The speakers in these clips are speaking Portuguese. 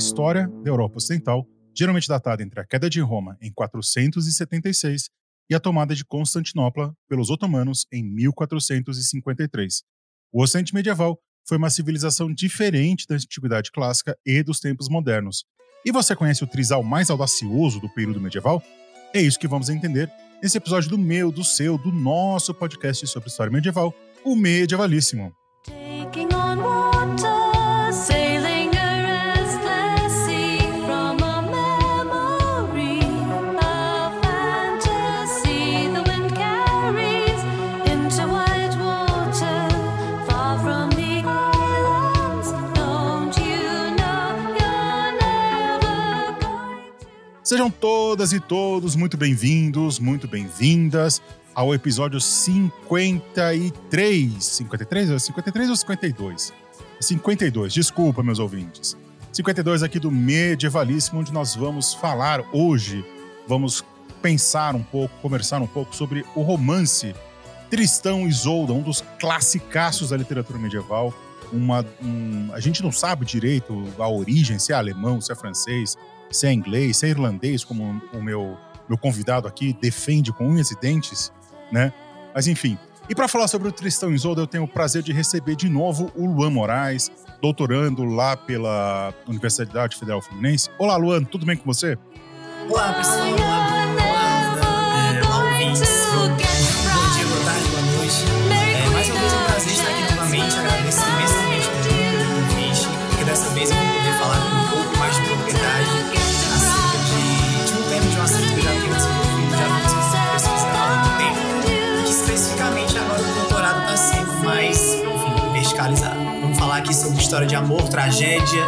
história da Europa Ocidental, geralmente datado entre a queda de Roma em 476 e a tomada de Constantinopla pelos otomanos em 1453. O Ocidente medieval foi uma civilização diferente da antiguidade clássica e dos tempos modernos. E você conhece o trisal mais audacioso do período medieval? É isso que vamos entender nesse episódio do meu, do seu, do nosso podcast sobre história medieval, o Medievalíssimo. Taking on Sejam todas e todos muito bem-vindos, muito bem-vindas ao episódio 53. 53? 53 ou 52? 52, desculpa, meus ouvintes. 52 aqui do Medievalíssimo, onde nós vamos falar hoje, vamos pensar um pouco, conversar um pouco sobre o romance Tristão e Isolda, um dos classicaços da literatura medieval. Uma, um, a gente não sabe direito a origem, se é alemão, se é francês, se é inglês, se é irlandês, como o meu, meu convidado aqui defende com unhas e dentes, né? Mas enfim. E para falar sobre o Tristão Isolda, eu tenho o prazer de receber de novo o Luan Moraes, doutorando lá pela Universidade Federal Fluminense. Olá, Luan, tudo bem com você? Olá, pessoal. História de amor, tragédia,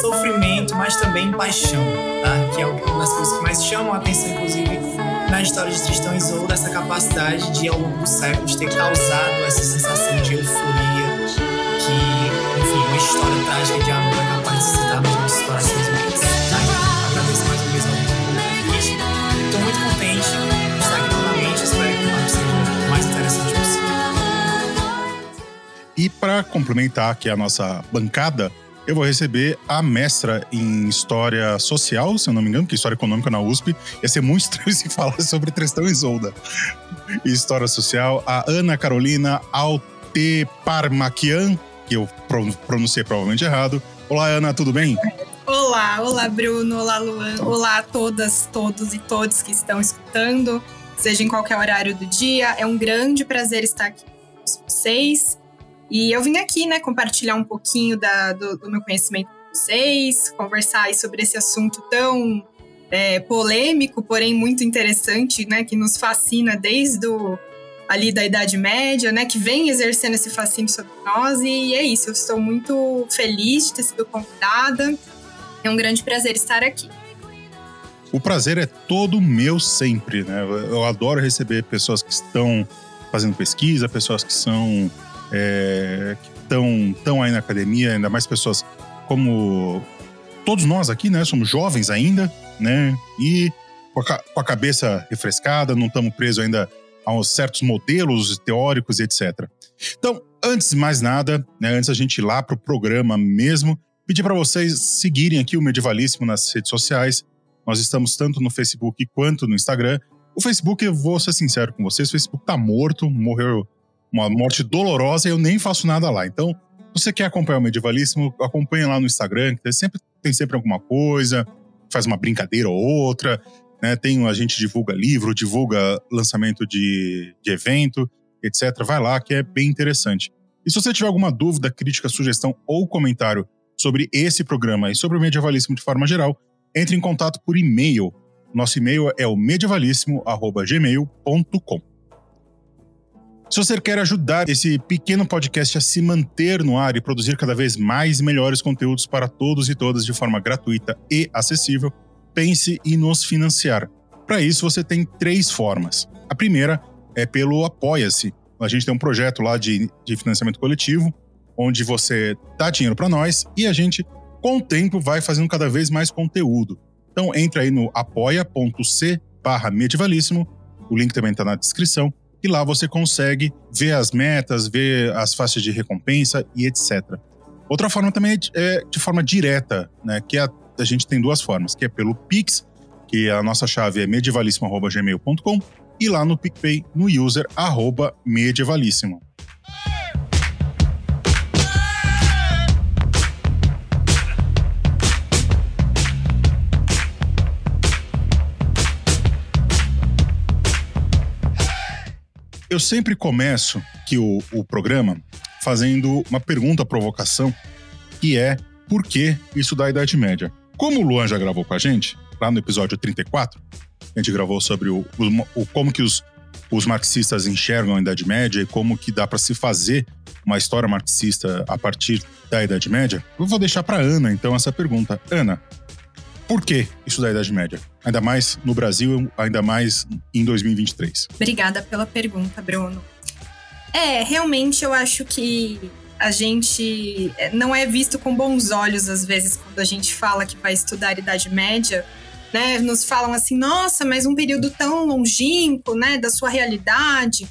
sofrimento, mas também paixão, tá? Que é uma das coisas que mais chamam a atenção, inclusive, na história de Tristão e Isolda, essa capacidade de, ao longo dos séculos, ter causado essa sensação de euforia que, enfim, uma história trágica de amor é capaz de suscitar E para complementar aqui a nossa bancada, eu vou receber a mestra em História Social, se eu não me engano, que é História Econômica na USP. Ia ser muito estranho se falar sobre Tristão e Isolda. História Social, a Ana Carolina Alteparmaquian, que eu pronunciei provavelmente errado. Olá, Ana, tudo bem? Olá, olá, Bruno, olá, Luan, olá a todas, todos e todos que estão escutando, seja em qualquer horário do dia. É um grande prazer estar aqui com vocês. E eu vim aqui, né, compartilhar um pouquinho da, do, do meu conhecimento com vocês, conversar sobre esse assunto tão é, polêmico, porém muito interessante, né, que nos fascina desde o, ali da Idade Média, né, que vem exercendo esse fascínio sobre nós. E é isso, eu estou muito feliz de ter sido convidada. É um grande prazer estar aqui. O prazer é todo meu sempre, né? Eu adoro receber pessoas que estão fazendo pesquisa, pessoas que são é, que estão tão aí na academia, ainda mais pessoas como todos nós aqui, né? Somos jovens ainda, né? E com a, com a cabeça refrescada, não estamos presos ainda a certos modelos teóricos etc. Então, antes de mais nada, né, antes a gente ir lá para o programa mesmo, pedir para vocês seguirem aqui o Medievalíssimo nas redes sociais. Nós estamos tanto no Facebook quanto no Instagram. O Facebook, eu vou ser sincero com vocês, o Facebook tá morto, morreu uma morte dolorosa e eu nem faço nada lá. Então, se você quer acompanhar o Medievalíssimo, acompanha lá no Instagram, que tem sempre, tem sempre alguma coisa, faz uma brincadeira ou outra, né? Tem, a gente divulga livro, divulga lançamento de, de evento, etc. Vai lá, que é bem interessante. E se você tiver alguma dúvida, crítica, sugestão ou comentário sobre esse programa e sobre o Medievalíssimo de forma geral, entre em contato por e-mail. Nosso e-mail é o medievalíssimo.gmail.com. Se você quer ajudar esse pequeno podcast a se manter no ar e produzir cada vez mais e melhores conteúdos para todos e todas de forma gratuita e acessível, pense em nos financiar. Para isso, você tem três formas. A primeira é pelo Apoia-se. A gente tem um projeto lá de, de financiamento coletivo, onde você dá dinheiro para nós e a gente, com o tempo, vai fazendo cada vez mais conteúdo. Então, entre aí no apoia.c medievalíssimo, o link também está na descrição, e lá você consegue ver as metas, ver as faixas de recompensa e etc. Outra forma também é de forma direta, né? Que a, a gente tem duas formas, que é pelo Pix, que a nossa chave é medievalíssimo.gmail.com e lá no PicPay, no user arroba medievalíssimo. Eu sempre começo que o, o programa fazendo uma pergunta provocação, que é por que isso da Idade Média? Como o Luan já gravou com a gente, lá no episódio 34, a gente gravou sobre o, o, como que os, os marxistas enxergam a Idade Média e como que dá para se fazer uma história marxista a partir da Idade Média, eu vou deixar para Ana então essa pergunta. Ana, por que isso da Idade Média? Ainda mais no Brasil, ainda mais em 2023. Obrigada pela pergunta, Bruno. É, realmente eu acho que a gente é, não é visto com bons olhos às vezes quando a gente fala que vai estudar Idade Média, né? Nos falam assim, nossa, mas um período tão longínquo, né, da sua realidade.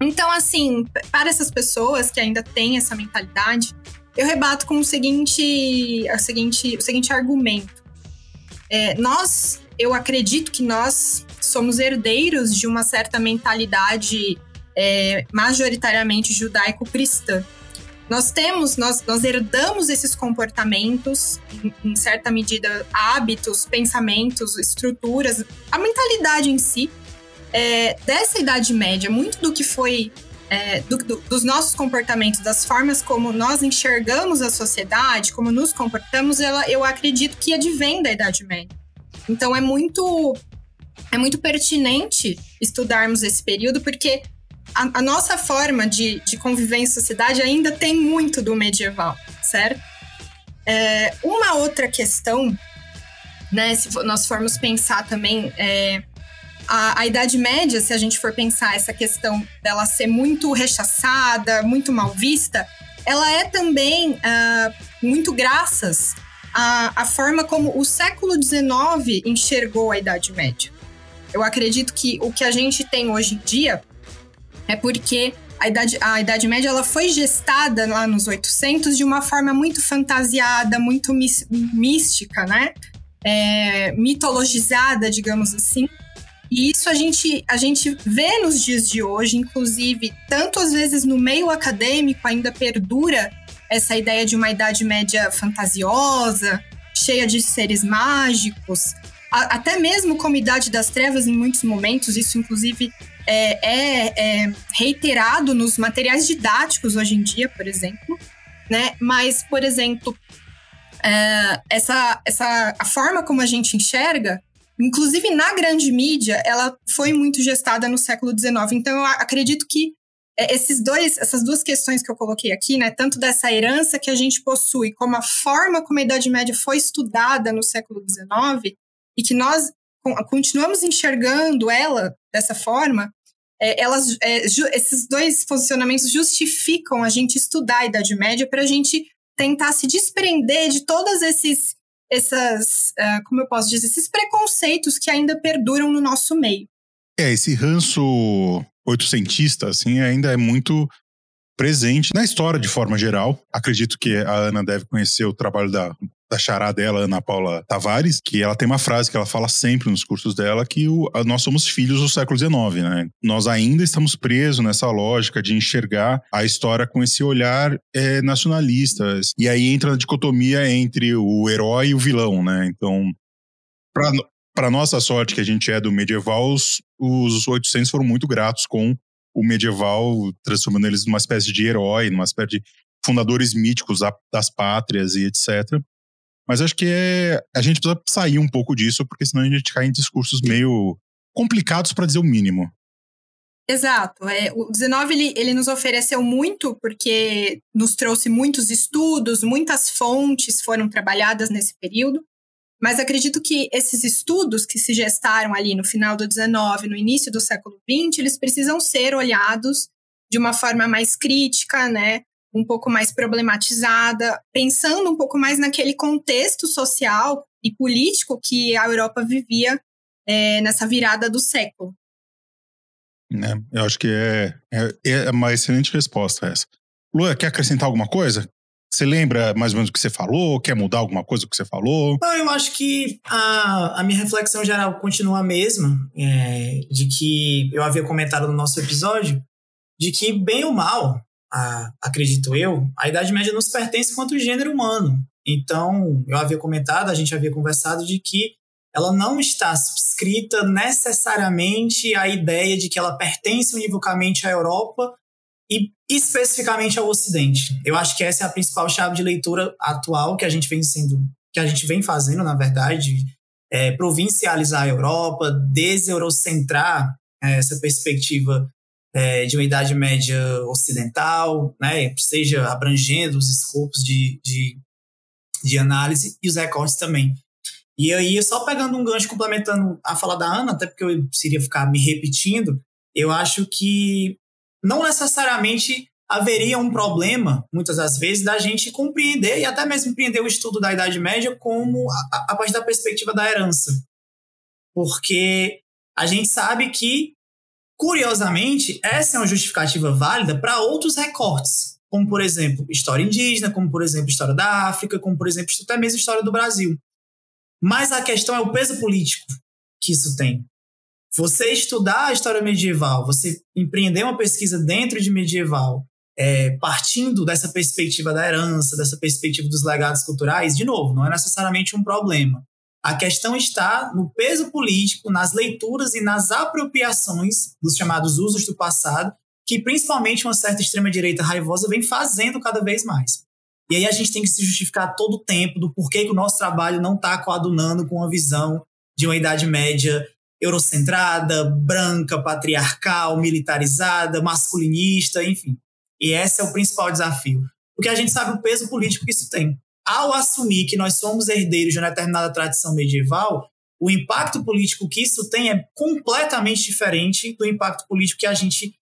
Então, assim, para essas pessoas que ainda têm essa mentalidade, eu rebato com o seguinte, a seguinte, o seguinte argumento. É, nós, eu acredito que nós somos herdeiros de uma certa mentalidade é, majoritariamente judaico-cristã. Nós temos, nós, nós herdamos esses comportamentos, em, em, certa medida, hábitos, pensamentos, estruturas, a mentalidade em si, é, dessa Idade Média. Muito do que foi é, do, do, dos nossos comportamentos, das formas como nós enxergamos a sociedade, como nos comportamos, ela, eu acredito que advém da Idade Média. Então é muito é muito pertinente estudarmos esse período, porque a, a nossa forma de, de conviver em sociedade ainda tem muito do medieval, certo? É, uma outra questão, né, se nós formos pensar também, é, a, a, Idade Média, se a gente for pensar essa questão dela ser muito rechaçada, muito mal vista, ela é também uh, muito graças à, à forma como o século XIX enxergou a Idade Média. Eu acredito que o que a gente tem hoje em dia é porque a Idade, a Idade Média ela foi gestada lá nos 800 de uma forma muito fantasiada, muito mística, né? É, mitologizada, digamos assim. E isso a gente, a gente vê nos dias de hoje, inclusive, tanto às vezes no meio acadêmico ainda perdura essa ideia de uma Idade Média fantasiosa, cheia de seres mágicos, a, até mesmo como Idade das Trevas em muitos momentos, isso inclusive é, é, é reiterado nos materiais didáticos hoje em dia, por exemplo, né? Mas, por exemplo, é, essa, essa a forma como a gente enxerga inclusive na grande mídia, ela foi muito gestada no século XIX. Então, eu acredito que é, esses dois, essas duas questões que eu coloquei aqui, né, tanto dessa herança que a gente possui, como a forma como a Idade Média foi estudada no século XIX, e que nós continuamos enxergando ela dessa forma, é, elas, é, esses dois posicionamentos justificam a gente estudar a Idade Média para a gente tentar se desprender de todos esses essas, uh, como eu posso dizer, esses preconceitos que ainda perduram no nosso meio. É, esse ranço oitocentista, assim, ainda é muito presente na história de forma geral. Acredito que a Ana deve conhecer o trabalho da, da chará dela, Ana Paula Tavares, que ela tem uma frase que ela fala sempre nos cursos dela, que o, nós somos filhos do século XIX, né? Nós ainda estamos presos nessa lógica de enxergar a história com esse olhar é, nacionalista. E aí entra a dicotomia entre o herói e o vilão, né? Então, para nossa sorte, que a gente é do medieval, os, os 800 foram muito gratos com o medieval, transformando eles numa espécie de herói, numa espécie de fundadores míticos das pátrias e etc. Mas acho que é, a gente precisa sair um pouco disso, porque senão a gente cai em discursos meio complicados para dizer o mínimo. Exato. É, o 19 ele, ele nos ofereceu muito porque nos trouxe muitos estudos, muitas fontes foram trabalhadas nesse período. Mas acredito que esses estudos que se gestaram ali no final do 19, no início do século 20, eles precisam ser olhados de uma forma mais crítica, né? Um pouco mais problematizada, pensando um pouco mais naquele contexto social e político que a Europa vivia é, nessa virada do século. É, eu acho que é, é, é uma excelente resposta essa. Lua, quer acrescentar alguma coisa? Você lembra mais ou menos o que você falou? Quer mudar alguma coisa que você falou? Não, eu acho que a, a minha reflexão geral continua a mesma, é, de que eu havia comentado no nosso episódio, de que, bem ou mal, a, acredito eu, a Idade Média nos pertence quanto gênero humano. Então, eu havia comentado, a gente havia conversado de que ela não está subscrita necessariamente à ideia de que ela pertence univocamente à Europa e especificamente ao Ocidente. Eu acho que essa é a principal chave de leitura atual que a gente vem sendo, que a gente vem fazendo, na verdade, é, provincializar a Europa, deseurocentrar é, essa perspectiva é, de uma Idade Média ocidental, né, seja abrangendo os escopos de, de, de análise e os recortes também. E aí, só pegando um gancho, complementando a fala da Ana, até porque eu seria ficar me repetindo, eu acho que não necessariamente haveria um problema, muitas das vezes, da gente compreender e até mesmo compreender o estudo da Idade Média como a, a partir da perspectiva da herança. Porque a gente sabe que, curiosamente, essa é uma justificativa válida para outros recortes, como, por exemplo, história indígena, como, por exemplo, história da África, como, por exemplo, até mesmo história do Brasil. Mas a questão é o peso político que isso tem. Você estudar a história medieval, você empreender uma pesquisa dentro de medieval, é, partindo dessa perspectiva da herança, dessa perspectiva dos legados culturais, de novo, não é necessariamente um problema. A questão está no peso político, nas leituras e nas apropriações dos chamados usos do passado, que principalmente uma certa extrema-direita raivosa vem fazendo cada vez mais. E aí a gente tem que se justificar todo o tempo do porquê que o nosso trabalho não está coadunando com a visão de uma Idade Média eurocentrada, branca, patriarcal, militarizada, masculinista, enfim. E esse é o principal desafio. Porque a gente sabe o peso político que isso tem. Ao assumir que nós somos herdeiros de uma determinada tradição medieval, o impacto político que isso tem é completamente diferente do impacto político que a gente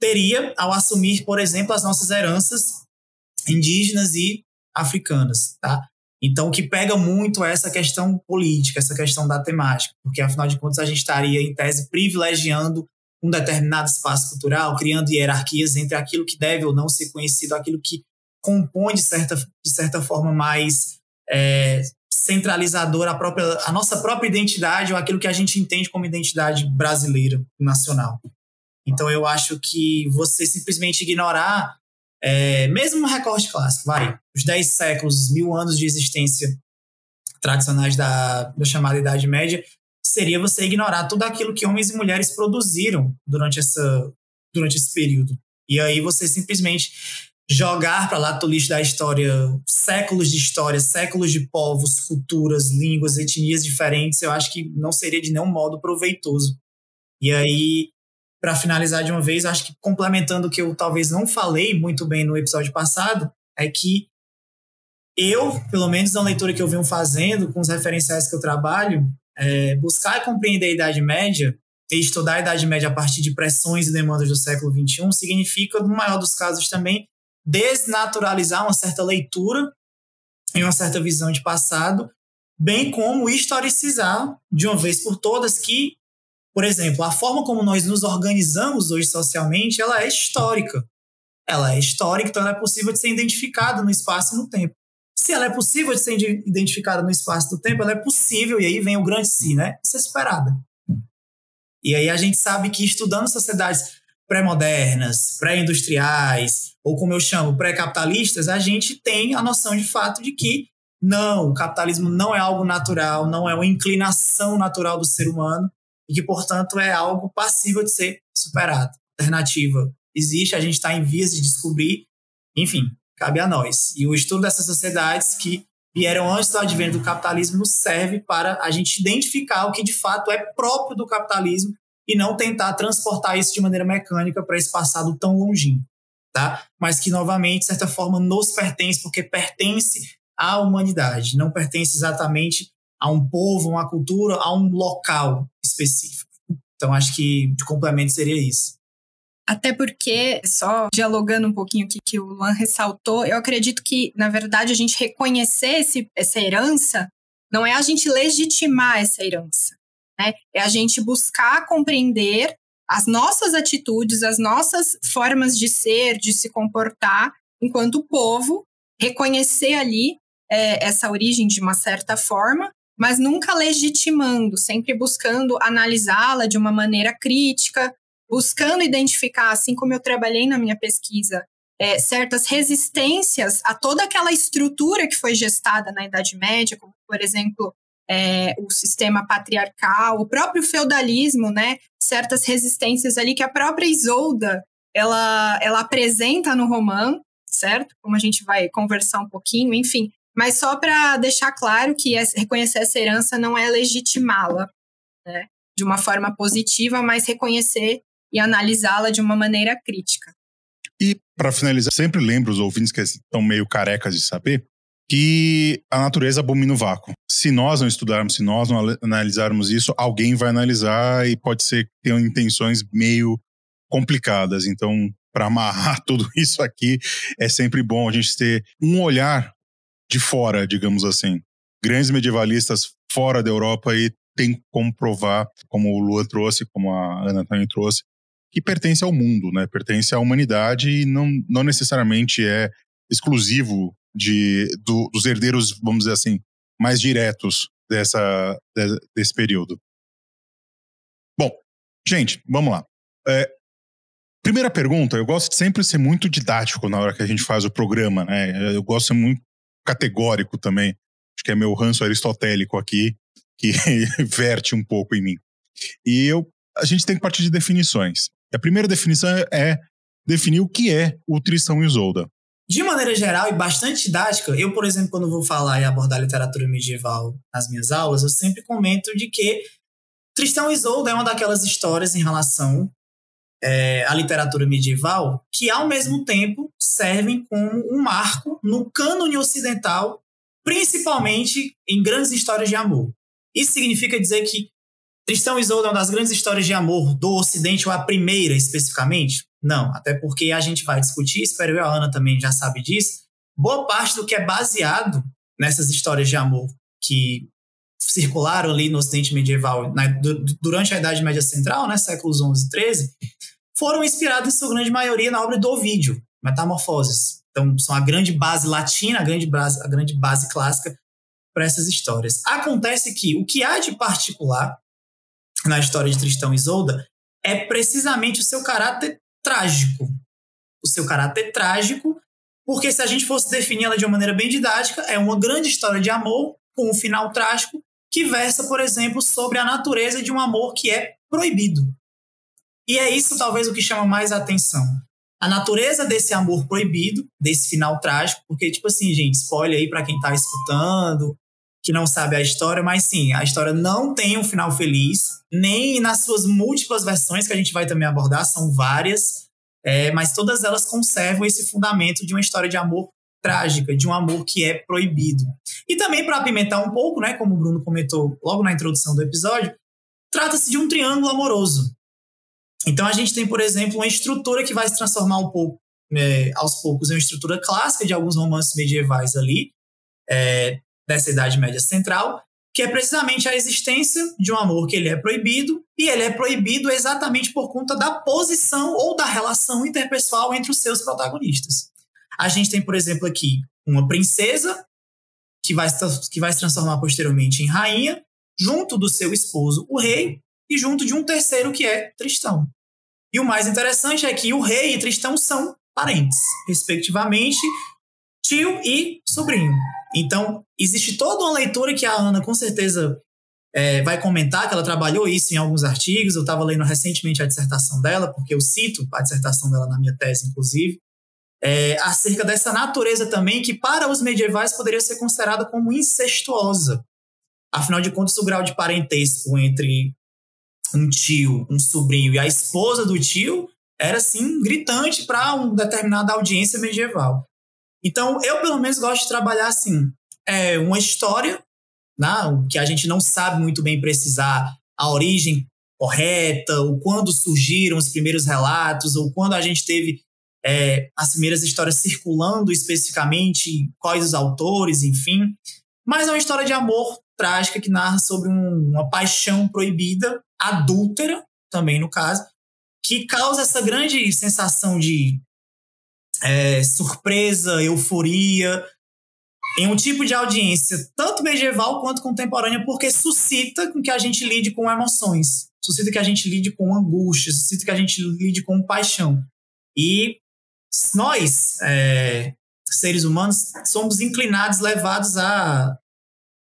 teria ao assumir, por exemplo, as nossas heranças indígenas e africanas, tá? Então, o que pega muito é essa questão política, essa questão da temática, porque afinal de contas a gente estaria, em tese, privilegiando um determinado espaço cultural, criando hierarquias entre aquilo que deve ou não ser conhecido, aquilo que compõe, de certa, de certa forma, mais é, centralizadora a, própria, a nossa própria identidade ou aquilo que a gente entende como identidade brasileira, nacional. Então, eu acho que você simplesmente ignorar é, mesmo no recorte clássico, vai, os 10 séculos, mil anos de existência tradicionais da, da chamada Idade Média, seria você ignorar tudo aquilo que homens e mulheres produziram durante, essa, durante esse período. E aí você simplesmente jogar para lá lixo da história séculos de história, séculos de povos, culturas, línguas, etnias diferentes, eu acho que não seria de nenhum modo proveitoso. E aí para finalizar de uma vez, acho que complementando o que eu talvez não falei muito bem no episódio passado, é que eu, pelo menos na leitura que eu venho fazendo, com os referenciais que eu trabalho, é, buscar compreender a Idade Média e estudar a Idade Média a partir de pressões e demandas do século XXI significa, no maior dos casos também, desnaturalizar uma certa leitura e uma certa visão de passado, bem como historicizar de uma vez por todas que por exemplo, a forma como nós nos organizamos hoje socialmente, ela é histórica. Ela é histórica, então ela é possível de ser identificada no espaço e no tempo. Se ela é possível de ser identificada no espaço e no tempo, ela é possível, e aí vem o grande si, né? Ser superada. E aí a gente sabe que estudando sociedades pré-modernas, pré-industriais, ou como eu chamo, pré-capitalistas, a gente tem a noção de fato de que não, o capitalismo não é algo natural, não é uma inclinação natural do ser humano, e que, portanto, é algo passível de ser superado. Alternativa existe, a gente está em vias de descobrir, enfim, cabe a nós. E o estudo dessas sociedades que vieram antes do advento do capitalismo serve para a gente identificar o que de fato é próprio do capitalismo e não tentar transportar isso de maneira mecânica para esse passado tão longínquo, tá? Mas que novamente, de certa forma, nos pertence porque pertence à humanidade, não pertence exatamente a um povo, uma cultura, a um local específico. Então, acho que de complemento seria isso. Até porque, só dialogando um pouquinho o que o Luan ressaltou, eu acredito que, na verdade, a gente reconhecer esse, essa herança não é a gente legitimar essa herança, né? É a gente buscar compreender as nossas atitudes, as nossas formas de ser, de se comportar enquanto povo reconhecer ali é, essa origem de uma certa forma, mas nunca legitimando, sempre buscando analisá-la de uma maneira crítica, buscando identificar, assim como eu trabalhei na minha pesquisa, é, certas resistências a toda aquela estrutura que foi gestada na Idade Média, como, por exemplo, é, o sistema patriarcal, o próprio feudalismo, né? Certas resistências ali que a própria Isolda ela, ela apresenta no romance, certo? Como a gente vai conversar um pouquinho, enfim. Mas só para deixar claro que reconhecer essa herança não é legitimá-la né? de uma forma positiva, mas reconhecer e analisá-la de uma maneira crítica. E, para finalizar, sempre lembro os ouvintes que estão meio carecas de saber que a natureza abomina o vácuo. Se nós não estudarmos, se nós não analisarmos isso, alguém vai analisar e pode ser que tenham intenções meio complicadas. Então, para amarrar tudo isso aqui, é sempre bom a gente ter um olhar de fora, digamos assim. Grandes medievalistas fora da Europa e tem como provar, como o Lua trouxe, como a Ana também trouxe, que pertence ao mundo, né? Pertence à humanidade e não, não necessariamente é exclusivo de, do, dos herdeiros, vamos dizer assim, mais diretos dessa, de, desse período. Bom, gente, vamos lá. É, primeira pergunta, eu gosto de sempre ser muito didático na hora que a gente faz o programa, né? Eu gosto de ser muito categórico também. Acho que é meu ranço aristotélico aqui, que verte um pouco em mim. E eu, a gente tem que partir de definições. A primeira definição é definir o que é o Tristão e Isolda. De maneira geral e bastante didática, eu, por exemplo, quando vou falar e abordar literatura medieval nas minhas aulas, eu sempre comento de que Tristão e Isolda é uma daquelas histórias em relação é, à literatura medieval que, ao mesmo tempo, servem como um marco no cânone ocidental, principalmente em grandes histórias de amor. Isso significa dizer que Tristão e Isolda é uma das grandes histórias de amor do Ocidente, ou a primeira especificamente? Não, até porque a gente vai discutir, espero eu, a Ana também já sabe disso, boa parte do que é baseado nessas histórias de amor que circularam ali no Ocidente medieval na, durante a Idade Média Central, né, séculos XI e XIII, foram inspiradas, em sua grande maioria, na obra do Ovídio, Metamorfoses. Então, são a grande base latina, a grande base, a grande base clássica para essas histórias. Acontece que o que há de particular na história de Tristão e Isolda é precisamente o seu caráter trágico. O seu caráter trágico, porque se a gente fosse definir ela de uma maneira bem didática, é uma grande história de amor com um final trágico que versa, por exemplo, sobre a natureza de um amor que é proibido. E é isso talvez o que chama mais a atenção. A natureza desse amor proibido, desse final trágico, porque tipo assim, gente, spoiler aí para quem tá escutando, que não sabe a história, mas sim, a história não tem um final feliz, nem nas suas múltiplas versões que a gente vai também abordar, são várias, é, mas todas elas conservam esse fundamento de uma história de amor trágica, de um amor que é proibido. E também para apimentar um pouco, né, como o Bruno comentou logo na introdução do episódio, trata-se de um triângulo amoroso. Então a gente tem, por exemplo, uma estrutura que vai se transformar um pouco, é, aos poucos, em uma estrutura clássica de alguns romances medievais ali, é, dessa Idade Média Central, que é precisamente a existência de um amor que ele é proibido, e ele é proibido exatamente por conta da posição ou da relação interpessoal entre os seus protagonistas. A gente tem, por exemplo, aqui uma princesa que vai, que vai se transformar posteriormente em rainha, junto do seu esposo, o rei, e junto de um terceiro que é Tristão. E o mais interessante é que o rei e Tristão são parentes, respectivamente, tio e sobrinho. Então, existe toda uma leitura que a Ana com certeza é, vai comentar, que ela trabalhou isso em alguns artigos. Eu estava lendo recentemente a dissertação dela, porque eu cito a dissertação dela na minha tese, inclusive, é, acerca dessa natureza também que, para os medievais, poderia ser considerada como incestuosa. Afinal de contas, o grau de parentesco entre um tio, um sobrinho e a esposa do tio era, assim, gritante para uma determinada audiência medieval. Então, eu pelo menos gosto de trabalhar assim, é uma história, né, que a gente não sabe muito bem precisar a origem correta, ou quando surgiram os primeiros relatos, ou quando a gente teve é, as primeiras histórias circulando especificamente, quais os autores, enfim. Mas é uma história de amor trágica que narra sobre um, uma paixão proibida, adúltera, também no caso, que causa essa grande sensação de é, surpresa, euforia, em um tipo de audiência tanto medieval quanto contemporânea, porque suscita com que a gente lide com emoções, suscita que a gente lide com angústia, suscita que a gente lide com paixão. E nós, é, seres humanos, somos inclinados, levados a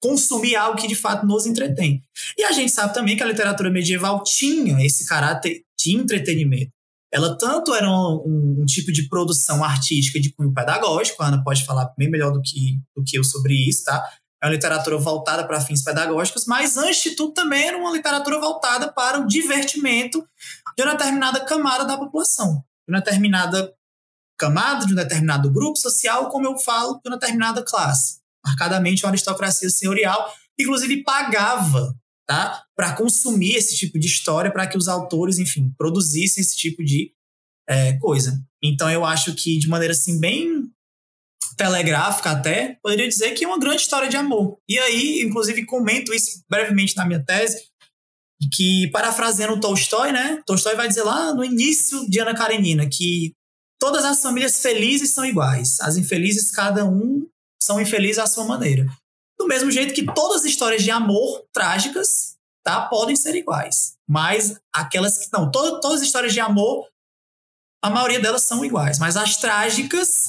consumir algo que de fato nos entretém. E a gente sabe também que a literatura medieval tinha esse caráter de entretenimento. Ela tanto era um, um, tipo de produção artística de cunho pedagógico, a Ana pode falar bem melhor do que, do que eu sobre isso, tá? É uma literatura voltada para fins pedagógicos, mas antes de tudo também era uma literatura voltada para o divertimento de uma determinada camada da população, de uma determinada camada, de um determinado grupo social, como eu falo, de uma determinada classe. Marcadamente uma aristocracia senhorial, inclusive pagava tá? Para consumir esse tipo de história, para que os autores, enfim, produzissem esse tipo de é, coisa. Então eu acho que, de maneira assim, bem telegráfica até, poderia dizer que é uma grande história de amor. E aí, inclusive, comento isso brevemente na minha tese, que, parafraseando Tolstói, né? Tolstói vai dizer lá no início de Ana Karenina que todas as famílias felizes são iguais, as infelizes, cada um são infelizes à sua maneira. Do mesmo jeito que todas as histórias de amor trágicas, tá, podem ser iguais. Mas aquelas que não, todas, todas as histórias de amor, a maioria delas são iguais, mas as trágicas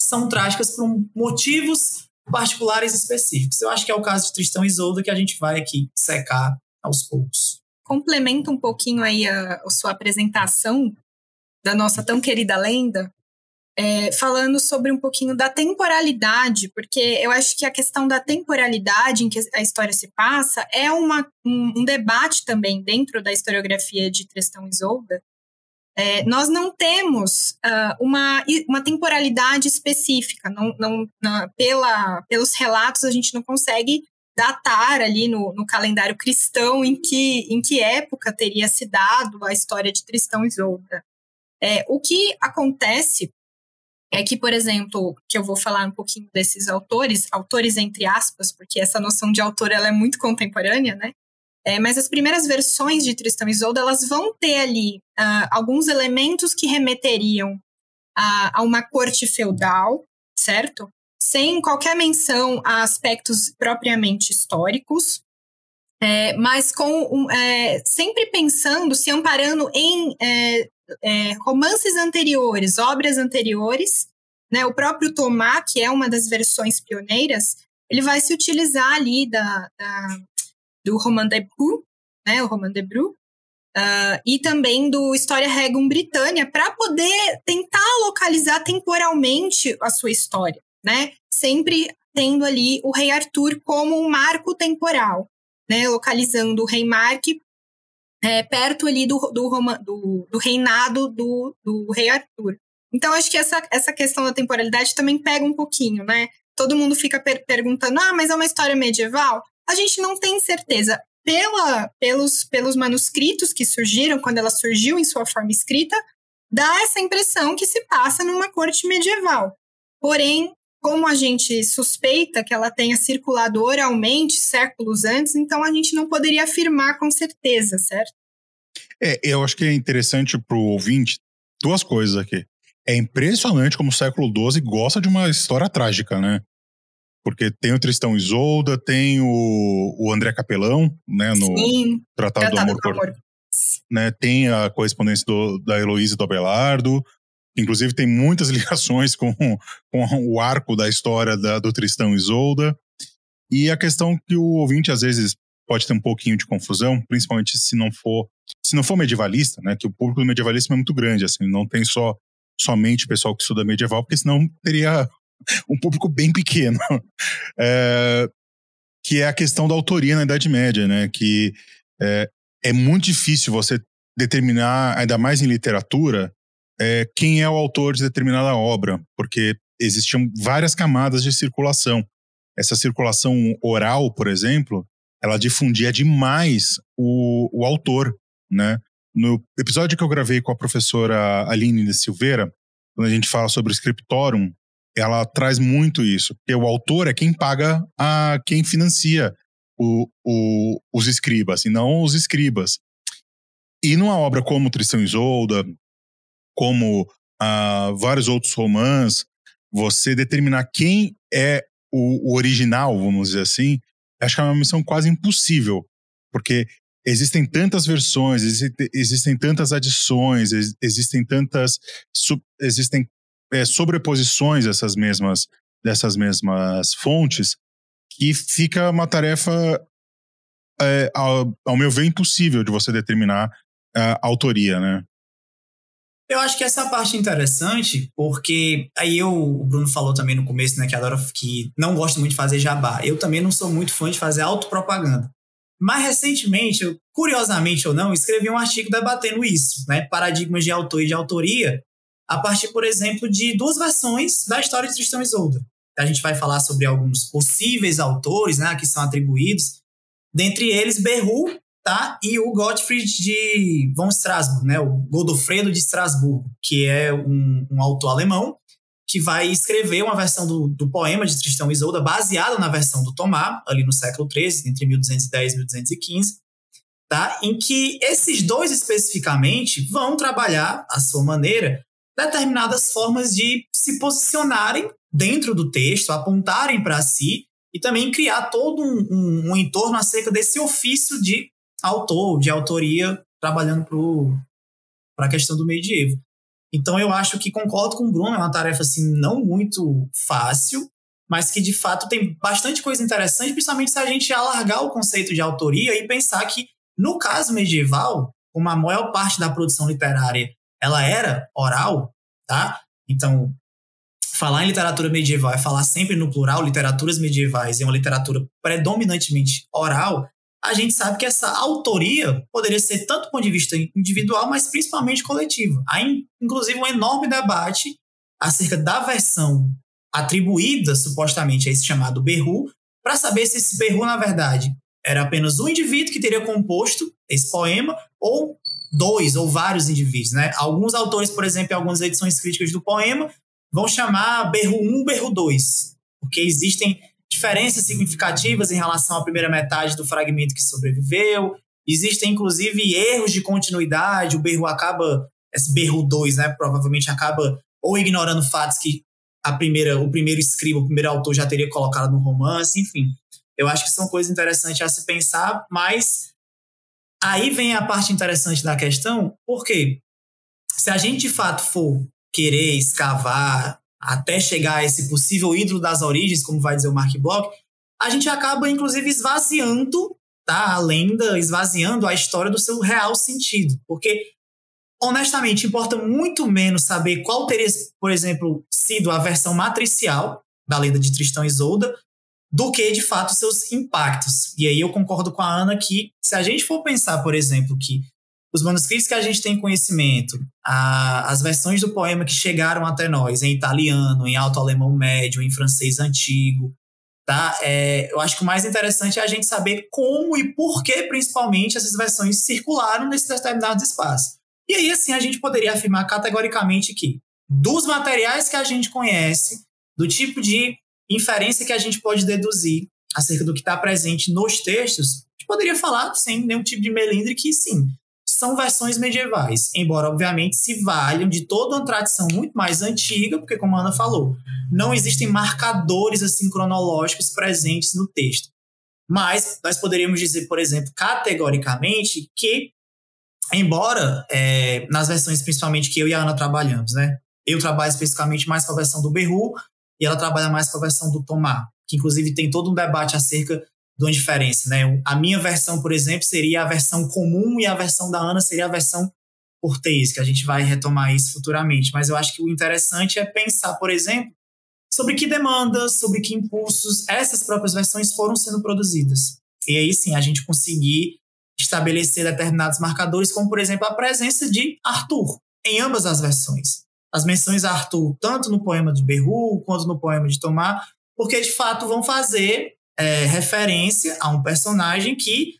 são trágicas por motivos particulares específicos. Eu acho que é o caso de Tristão e Isolda que a gente vai aqui secar aos poucos. Complementa um pouquinho aí a, a sua apresentação da nossa tão querida lenda, é, falando sobre um pouquinho da temporalidade, porque eu acho que a questão da temporalidade em que a história se passa é uma, um, um debate também dentro da historiografia de Tristão e Isolda. É, nós não temos uh, uma, uma temporalidade específica, não, não, pela, pelos relatos a gente não consegue datar ali no, no, calendário cristão em que, em que época teria se dado a história de Tristão e Isolda. É, o que acontece é que, por exemplo, que eu vou falar um pouquinho desses autores, autores entre aspas, porque essa noção de autor ela é muito contemporânea, né? É, mas as primeiras versões de Tristão e Isolda, elas vão ter ali uh, alguns elementos que remeteriam a, a uma corte feudal, certo? Sem qualquer menção a aspectos propriamente históricos, é, mas com um, é, sempre pensando, se amparando em é, é, romances anteriores, obras anteriores, né, o próprio Tomás, que é uma das versões pioneiras, ele vai se utilizar ali da, da do Roman de Bru, né, o Roman de Bru, uh, e também do História Regum Britânia, para poder tentar localizar temporalmente a sua história, né, sempre tendo ali o rei Arthur como um marco temporal, né, localizando o rei Mark é, perto ali do, do, do, do reinado do, do rei Arthur. Então, acho que essa, essa questão da temporalidade também pega um pouquinho, né? Todo mundo fica per perguntando, ah, mas é uma história medieval? A gente não tem certeza. Pela, pelos, pelos manuscritos que surgiram, quando ela surgiu em sua forma escrita, dá essa impressão que se passa numa corte medieval. Porém, como a gente suspeita que ela tenha circulado oralmente séculos antes, então a gente não poderia afirmar com certeza, certo? É, eu acho que é interessante para o ouvinte duas coisas aqui. É impressionante como o século XII gosta de uma história trágica, né? Porque tem o Tristão Isolda, tem o, o André Capelão, né, no Sim, Tratado, Tratado do Amor, do Amor. Né, tem a correspondência do, da Heloísa do Abelardo, Inclusive, tem muitas ligações com, com o arco da história da, do Tristão e Isolda. E a questão que o ouvinte, às vezes, pode ter um pouquinho de confusão, principalmente se não for se não for medievalista, né? Que o público do medievalismo é muito grande, assim, não tem só somente pessoal que estuda medieval, porque senão teria um público bem pequeno. É, que é a questão da autoria na Idade Média, né? Que é, é muito difícil você determinar, ainda mais em literatura, é, quem é o autor de determinada obra, porque existiam várias camadas de circulação. Essa circulação oral, por exemplo, ela difundia demais o, o autor, né? No episódio que eu gravei com a professora Aline de Silveira, quando a gente fala sobre o scriptorum, ela traz muito isso, porque o autor é quem paga a quem financia o, o, os escribas, e não os escribas. E numa obra como Tristão e Isolda, como uh, vários outros romances, você determinar quem é o, o original, vamos dizer assim, acho que é uma missão quase impossível, porque existem tantas versões, existem, existem tantas adições, existem tantas sub, existem é, sobreposições dessas mesmas dessas mesmas fontes que fica uma tarefa é, ao, ao, meu ver impossível de você determinar a autoria, né? Eu acho que essa parte é interessante, porque aí eu, o Bruno falou também no começo, né, que adora que não gosta muito de fazer jabá. Eu também não sou muito fã de fazer autopropaganda. Mas recentemente, eu, curiosamente ou não, escrevi um artigo debatendo isso, né? Paradigmas de autor e de autoria, a partir, por exemplo, de duas versões da história de Tristão Isolda. A gente vai falar sobre alguns possíveis autores, né, que são atribuídos, dentre eles Berru, tá? E o Gottfried de von Strasbourg, né? O Godofredo de Estrasburgo, que é um, um autor alemão que vai escrever uma versão do, do poema de Tristão e Isolda baseada na versão do Tomás, ali no século XIII, entre 1210 e 1215, tá? em que esses dois especificamente vão trabalhar, à sua maneira, determinadas formas de se posicionarem dentro do texto, apontarem para si e também criar todo um, um, um, entorno acerca desse ofício de autor, de autoria, trabalhando para a questão do medievo. Então eu acho que concordo com o Bruno, é uma tarefa assim não muito fácil, mas que de fato tem bastante coisa interessante, principalmente se a gente alargar o conceito de autoria e pensar que no caso medieval, como a maior parte da produção literária ela era oral, tá? Então, falar em literatura medieval é falar sempre no plural, literaturas medievais, e uma literatura predominantemente oral, a gente sabe que essa autoria poderia ser tanto do ponto de vista individual, mas principalmente coletivo. Há, inclusive, um enorme debate acerca da versão atribuída, supostamente, a esse chamado Berru, para saber se esse Berru, na verdade, era apenas um indivíduo que teria composto esse poema, ou dois ou vários indivíduos. Né? Alguns autores, por exemplo, em algumas edições críticas do poema, vão chamar Berru 1, Berru 2, porque existem diferenças significativas em relação à primeira metade do fragmento que sobreviveu. Existem, inclusive, erros de continuidade. O Berru acaba, esse Berru 2, né, provavelmente acaba ou ignorando fatos que a primeira, o primeiro escriba, o primeiro autor já teria colocado no romance, enfim. Eu acho que são coisas interessantes a se pensar, mas aí vem a parte interessante da questão, porque se a gente de fato for querer escavar até chegar a esse possível ídolo das origens, como vai dizer o Mark Bloch, a gente acaba, inclusive, esvaziando tá, a lenda, esvaziando a história do seu real sentido. Porque, honestamente, importa muito menos saber qual teria, por exemplo, sido a versão matricial da lenda de Tristão e Isolda, do que, de fato, seus impactos. E aí eu concordo com a Ana que, se a gente for pensar, por exemplo, que os manuscritos que a gente tem conhecimento, a, as versões do poema que chegaram até nós em italiano, em alto-alemão médio, em francês antigo, tá? É, eu acho que o mais interessante é a gente saber como e por que, principalmente, essas versões circularam nesses determinados espaços. E aí, assim, a gente poderia afirmar categoricamente que, dos materiais que a gente conhece, do tipo de inferência que a gente pode deduzir acerca do que está presente nos textos, a gente poderia falar, sem nenhum tipo de melindre, que sim, são versões medievais, embora obviamente se valham de toda uma tradição muito mais antiga, porque como a Ana falou, não existem marcadores assim cronológicos presentes no texto. Mas nós poderíamos dizer, por exemplo, categoricamente que, embora é, nas versões principalmente que eu e a Ana trabalhamos, né? Eu trabalho especificamente mais com a versão do Berru e ela trabalha mais com a versão do Tomás, que inclusive tem todo um debate acerca de uma diferença, né? A minha versão, por exemplo, seria a versão comum e a versão da Ana seria a versão Cortez, que a gente vai retomar isso futuramente. Mas eu acho que o interessante é pensar, por exemplo, sobre que demandas, sobre que impulsos essas próprias versões foram sendo produzidas. E aí sim a gente conseguir estabelecer determinados marcadores, como por exemplo a presença de Arthur em ambas as versões. As menções a Arthur, tanto no poema de Berru quanto no poema de Tomás, porque de fato vão fazer é, referência a um personagem que,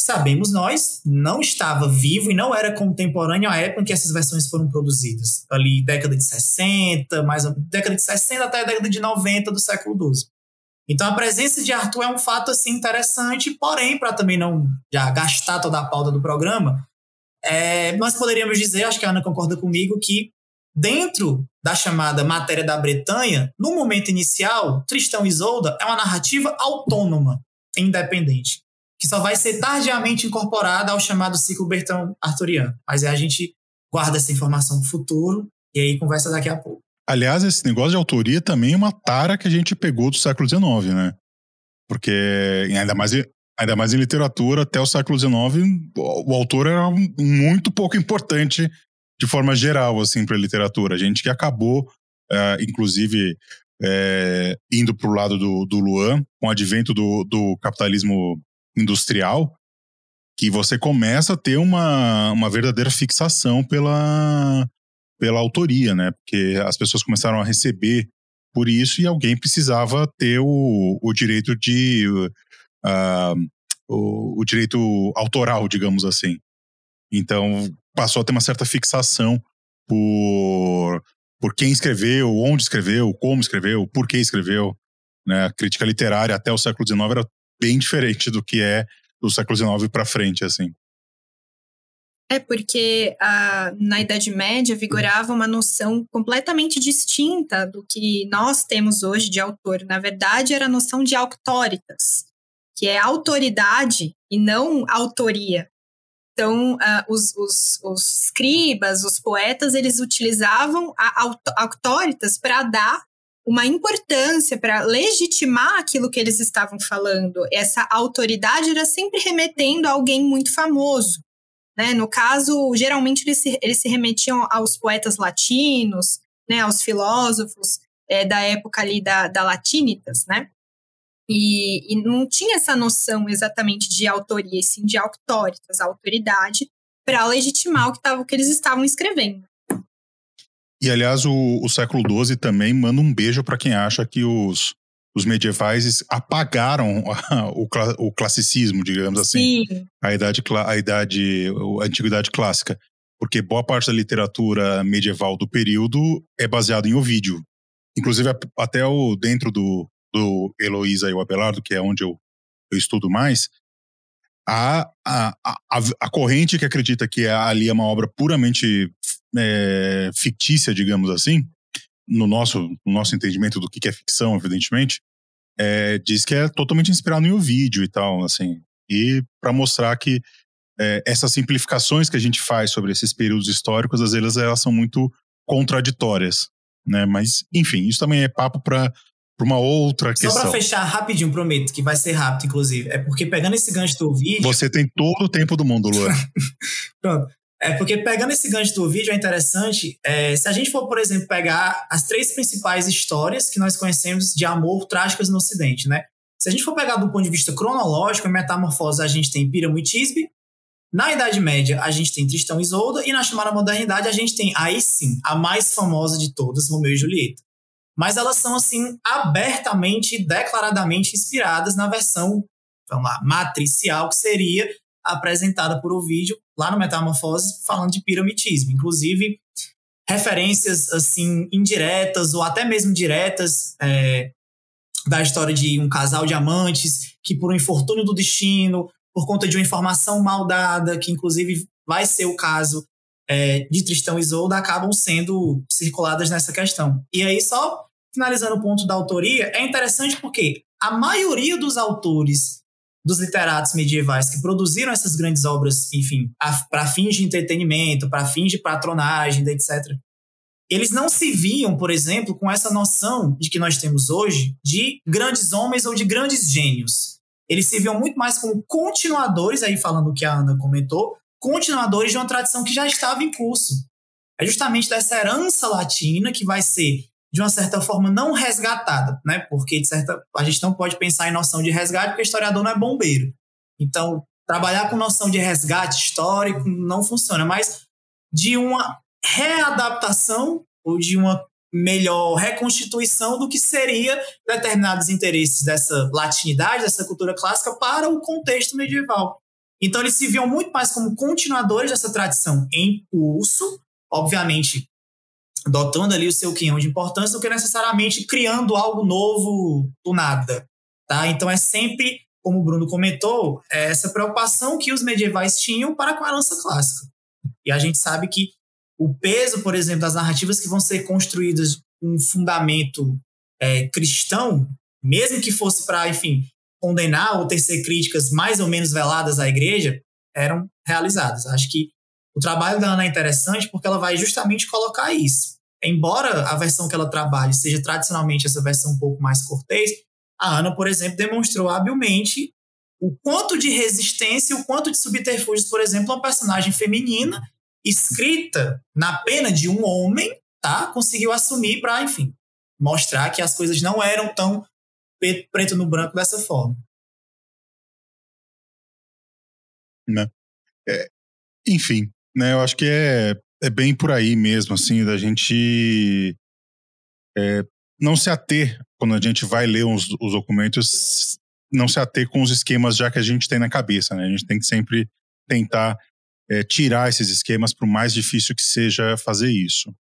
sabemos nós, não estava vivo e não era contemporâneo à época em que essas versões foram produzidas. Ali, década de 60, mais década de 60 até a década de 90 do século XII. Então, a presença de Arthur é um fato assim interessante, porém, para também não já gastar toda a pauta do programa, é, nós poderíamos dizer, acho que a Ana concorda comigo, que dentro da chamada Matéria da Bretanha, no momento inicial, Tristão e Isolda é uma narrativa autônoma, independente, que só vai ser tardiamente incorporada ao chamado ciclo Bertão Arturiano. Mas a gente guarda essa informação para o futuro e aí conversa daqui a pouco. Aliás, esse negócio de autoria também é uma tara que a gente pegou do século XIX, né? Porque ainda mais, ainda mais em literatura, até o século XIX, o autor era muito pouco importante de forma geral, assim, para a literatura. A gente que acabou, uh, inclusive, é, indo para o lado do, do Luan, com o advento do, do capitalismo industrial, que você começa a ter uma, uma verdadeira fixação pela, pela autoria, né? Porque as pessoas começaram a receber por isso e alguém precisava ter o, o direito de. Uh, o, o direito autoral, digamos assim. Então, passou a ter uma certa fixação por, por quem escreveu, onde escreveu, como escreveu, por que escreveu. Né? A crítica literária até o século XIX era bem diferente do que é do século XIX para frente, assim. É porque a, na Idade Média vigorava uma noção completamente distinta do que nós temos hoje de autor. Na verdade, era a noção de auctoritas, que é autoridade e não autoria. Então, uh, os, os, os, escribas, os poetas, eles utilizavam a autoritas para dar uma importância, para legitimar aquilo que eles estavam falando. Essa autoridade era sempre remetendo a alguém muito famoso. Né? No caso, geralmente eles se, eles se remetiam aos poetas latinos, né? aos filósofos é, da época ali da, da Latinitas, né? E, e, não tinha essa noção exatamente de autoria, e sim de autoritas, autoridade, para legitimar o que, tava, o que eles estavam escrevendo. E, aliás, o, o século XII também manda um beijo para quem acha que os, os medievais apagaram o, o classicismo, digamos assim. Sim. A idade, a idade, a antiguidade clássica. Porque boa parte da literatura medieval do período é baseada em Ovídio. Inclusive, até o, dentro do, do Heloísa e o Abelardo, que é onde eu, eu estudo mais, a, a, a, a, corrente que acredita que ali é uma obra puramente é, fictícia, digamos assim, no nosso, no nosso entendimento do que é ficção, evidentemente, é, diz que é totalmente inspirado em vídeo e tal, assim. E para mostrar que é, essas simplificações que a gente faz sobre esses períodos históricos, às vezes elas são muito contraditórias, né? Mas, enfim, isso também é papo para para uma outra questão. Só para fechar rapidinho, prometo que vai ser rápido, inclusive. É porque pegando esse gancho do vídeo. Você tem todo o tempo do mundo, Luan. Pronto. É porque pegando esse gancho do vídeo é interessante. É, se a gente for, por exemplo, pegar as três principais histórias que nós conhecemos de amor trágicas no Ocidente, né? Se a gente for pegar do ponto de vista cronológico, em Metamorfose a gente tem Píramo e Tisbe, na Idade Média a gente tem Tristão e Isolda, e na chamada Modernidade a gente tem, aí sim, a mais famosa de todas, Romeu e Julieta mas elas são assim abertamente, declaradamente inspiradas na versão, vamos lá, matricial que seria apresentada por o vídeo lá no Metamorfose falando de piramitismo, inclusive referências assim indiretas ou até mesmo diretas é, da história de um casal de amantes que por um infortúnio do destino, por conta de uma informação mal dada, que inclusive vai ser o caso é, de Tristão e Isolda acabam sendo circuladas nessa questão. E aí, só finalizando o ponto da autoria, é interessante porque a maioria dos autores, dos literatos medievais que produziram essas grandes obras, enfim, para fins de entretenimento, para fins de patronagem, etc., eles não se viam, por exemplo, com essa noção de que nós temos hoje de grandes homens ou de grandes gênios. Eles se viam muito mais como continuadores, aí falando o que a Ana comentou, continuadores de uma tradição que já estava em curso. É justamente dessa herança latina que vai ser, de uma certa forma, não resgatada, né? Porque de certa, a gente não pode pensar em noção de resgate porque historiador não é bombeiro. Então, trabalhar com noção de resgate histórico não funciona, mas de uma readaptação ou de uma melhor reconstituição do que seria determinados interesses dessa latinidade, dessa cultura clássica para o contexto medieval. Então eles se viam muito mais como continuadores dessa tradição em curso, obviamente dotando ali o seu quinhão de importância, do que necessariamente criando algo novo do nada. Tá? Então é sempre, como o Bruno comentou, é essa preocupação que os medievais tinham para com a herança clássica. E a gente sabe que o peso, por exemplo, das narrativas que vão ser construídas com um fundamento é, cristão, mesmo que fosse para, enfim, condenar ou tecer críticas mais ou menos veladas à igreja, eram realizadas. Acho que o trabalho da Ana é interessante porque ela vai justamente colocar isso. Embora a versão que ela trabalhe seja tradicionalmente essa versão um pouco mais cortês, a Ana, por exemplo, demonstrou habilmente o quanto de resistência, o quanto de subterfúgios, por exemplo, uma personagem feminina escrita na pena de um homem, tá? Conseguiu assumir para, enfim, mostrar que as coisas não eram tão preto no branco dessa forma. Né? É, enfim, né? Eu acho que é, é bem por aí mesmo, assim, da gente é, não se ater quando a gente vai ler os, os documentos, não se ater com os esquemas já que a gente tem na cabeça, né? A gente tem que sempre tentar é, tirar esses esquemas, por mais difícil que seja fazer isso.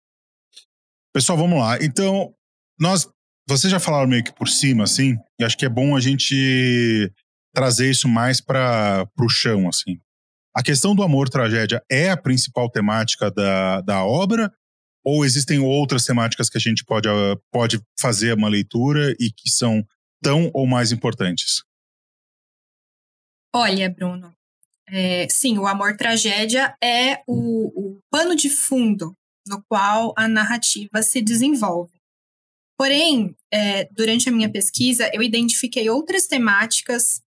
Pessoal, vamos lá. Então, nós, vocês já falaram meio que por cima, assim, e acho que é bom a gente trazer isso mais para o chão, assim. A questão do amor-tragédia é a principal temática da, da obra? Ou existem outras temáticas que a gente pode, pode fazer uma leitura e que são tão ou mais importantes? Olha, Bruno, é, sim, o amor-tragédia é o, o pano de fundo no qual a narrativa se desenvolve. Porém, é, durante a minha pesquisa, eu identifiquei outras temáticas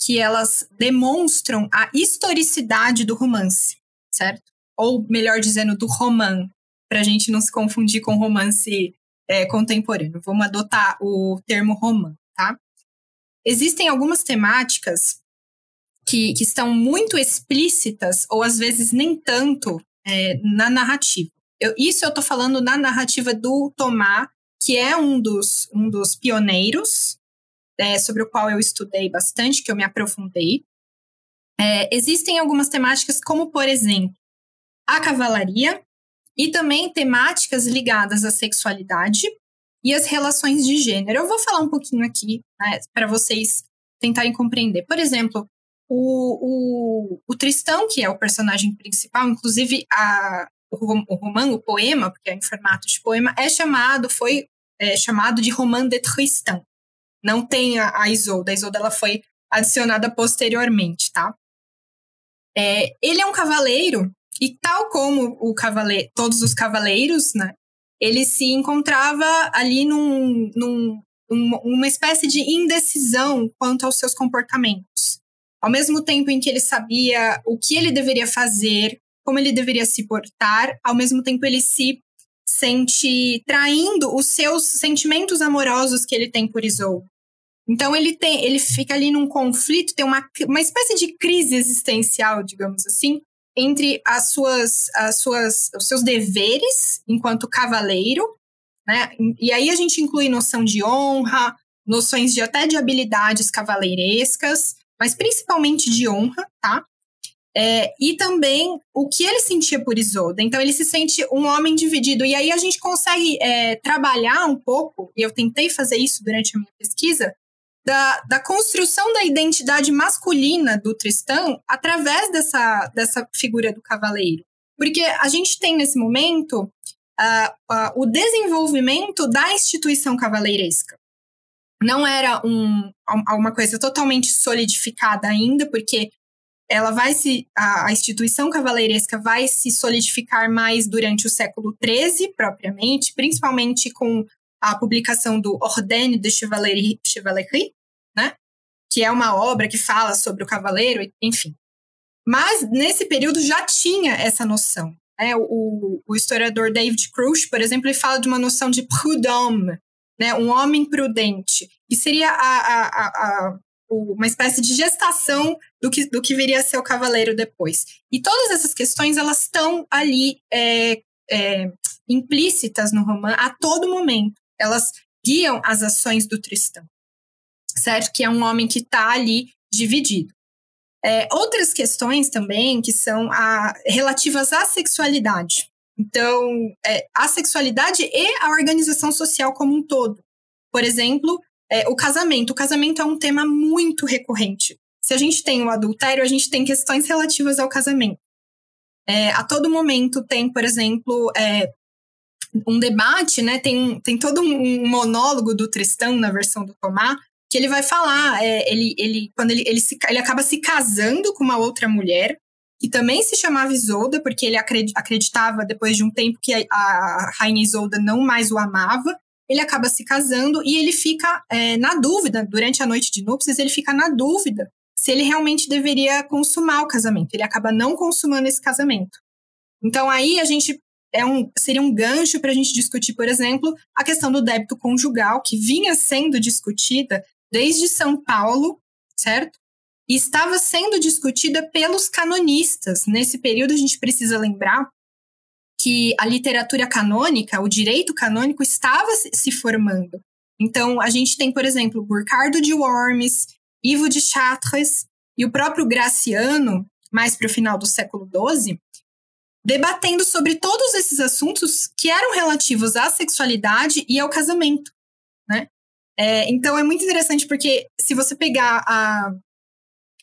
que elas demonstram a historicidade do romance, certo? Ou, melhor dizendo, do romance, para a gente não se confundir com romance é, contemporâneo. Vamos adotar o termo romance, tá? Existem algumas temáticas que, que estão muito explícitas, ou às vezes nem tanto, é, na narrativa. Eu, isso eu estou falando na narrativa do Tomás, que é um dos, um dos pioneiros, é, sobre o qual eu estudei bastante, que eu me aprofundei. É, existem algumas temáticas, como, por exemplo, a cavalaria, e também temáticas ligadas à sexualidade e às relações de gênero. Eu vou falar um pouquinho aqui né, para vocês tentarem compreender. Por exemplo, o, o, o Tristão, que é o personagem principal, inclusive a, o, o romance, o poema, porque é em formato de poema, é chamado, foi é, chamado de Roman de Tristan. Não tem a, a Isolda, a Isolda ela foi adicionada posteriormente, tá? É, ele é um cavaleiro, e tal como o cavaleiro, todos os cavaleiros, né? Ele se encontrava ali num, num, uma espécie de indecisão quanto aos seus comportamentos. Ao mesmo tempo em que ele sabia o que ele deveria fazer, como ele deveria se portar, ao mesmo tempo ele se sente traindo os seus sentimentos amorosos que ele tem por Isolde. Então ele tem, ele fica ali num conflito, tem uma, uma espécie de crise existencial, digamos assim, entre as suas, as suas, os seus deveres enquanto cavaleiro, né? E aí a gente inclui noção de honra, noções de até de habilidades cavaleirescas, mas principalmente de honra, tá? É, e também o que ele sentia por Isolda. Então, ele se sente um homem dividido. E aí a gente consegue é, trabalhar um pouco, e eu tentei fazer isso durante a minha pesquisa, da, da construção da identidade masculina do Tristão através dessa, dessa figura do cavaleiro. Porque a gente tem nesse momento uh, uh, o desenvolvimento da instituição cavaleiresca não era um, uma coisa totalmente solidificada ainda, porque ela vai se a, a, instituição cavaleiresca vai se solidificar mais durante o século XIII propriamente, principalmente com a publicação do Ordine de Chevalerie, Chevalerie? Que é uma obra que fala sobre o cavaleiro, enfim. Mas nesse período já tinha essa noção. Né? O, o historiador David Crush, por exemplo, ele fala de uma noção de prud'homme, né, um homem prudente, que seria a, a, a, uma espécie de gestação do que, do que viria a ser o cavaleiro depois. E todas essas questões elas estão ali é, é, implícitas no romance a todo momento. Elas guiam as ações do Tristão, certo? Que é um homem que está ali dividido. É, outras questões também que são a, relativas à sexualidade. Então, é, a sexualidade e a organização social como um todo. Por exemplo, é, o casamento. O casamento é um tema muito recorrente. Se a gente tem o adultério, a gente tem questões relativas ao casamento. é, a todo momento tem, por exemplo, é, um debate, né? Tem, tem todo um monólogo do Tristão na versão do Tomás, que ele vai falar, é, ele, ele, quando ele, ele, se, ele acaba se casando com uma outra mulher, que também se chamava Isolda, porque ele acreditava, depois de um tempo, que a, a rainha Isolda não mais o amava. Ele acaba se casando e ele fica é, na dúvida, durante a noite de núpcias, ele fica na dúvida se ele realmente deveria consumar o casamento. Ele acaba não consumando esse casamento. Então aí a gente é um, seria um gancho para a gente discutir, por exemplo, a questão do débito conjugal, que vinha sendo discutida desde São Paulo, certo? E estava sendo discutida pelos canonistas. Nesse período, a gente precisa lembrar que a literatura canônica, o direito canônico, estava se formando. Então, a gente tem, por exemplo, Burcardo de Worms, Ivo de Chartres e o próprio Graciano, mais para o final do século XII, debatendo sobre todos esses assuntos que eram relativos à sexualidade e ao casamento? É, então é muito interessante porque se você pegar a,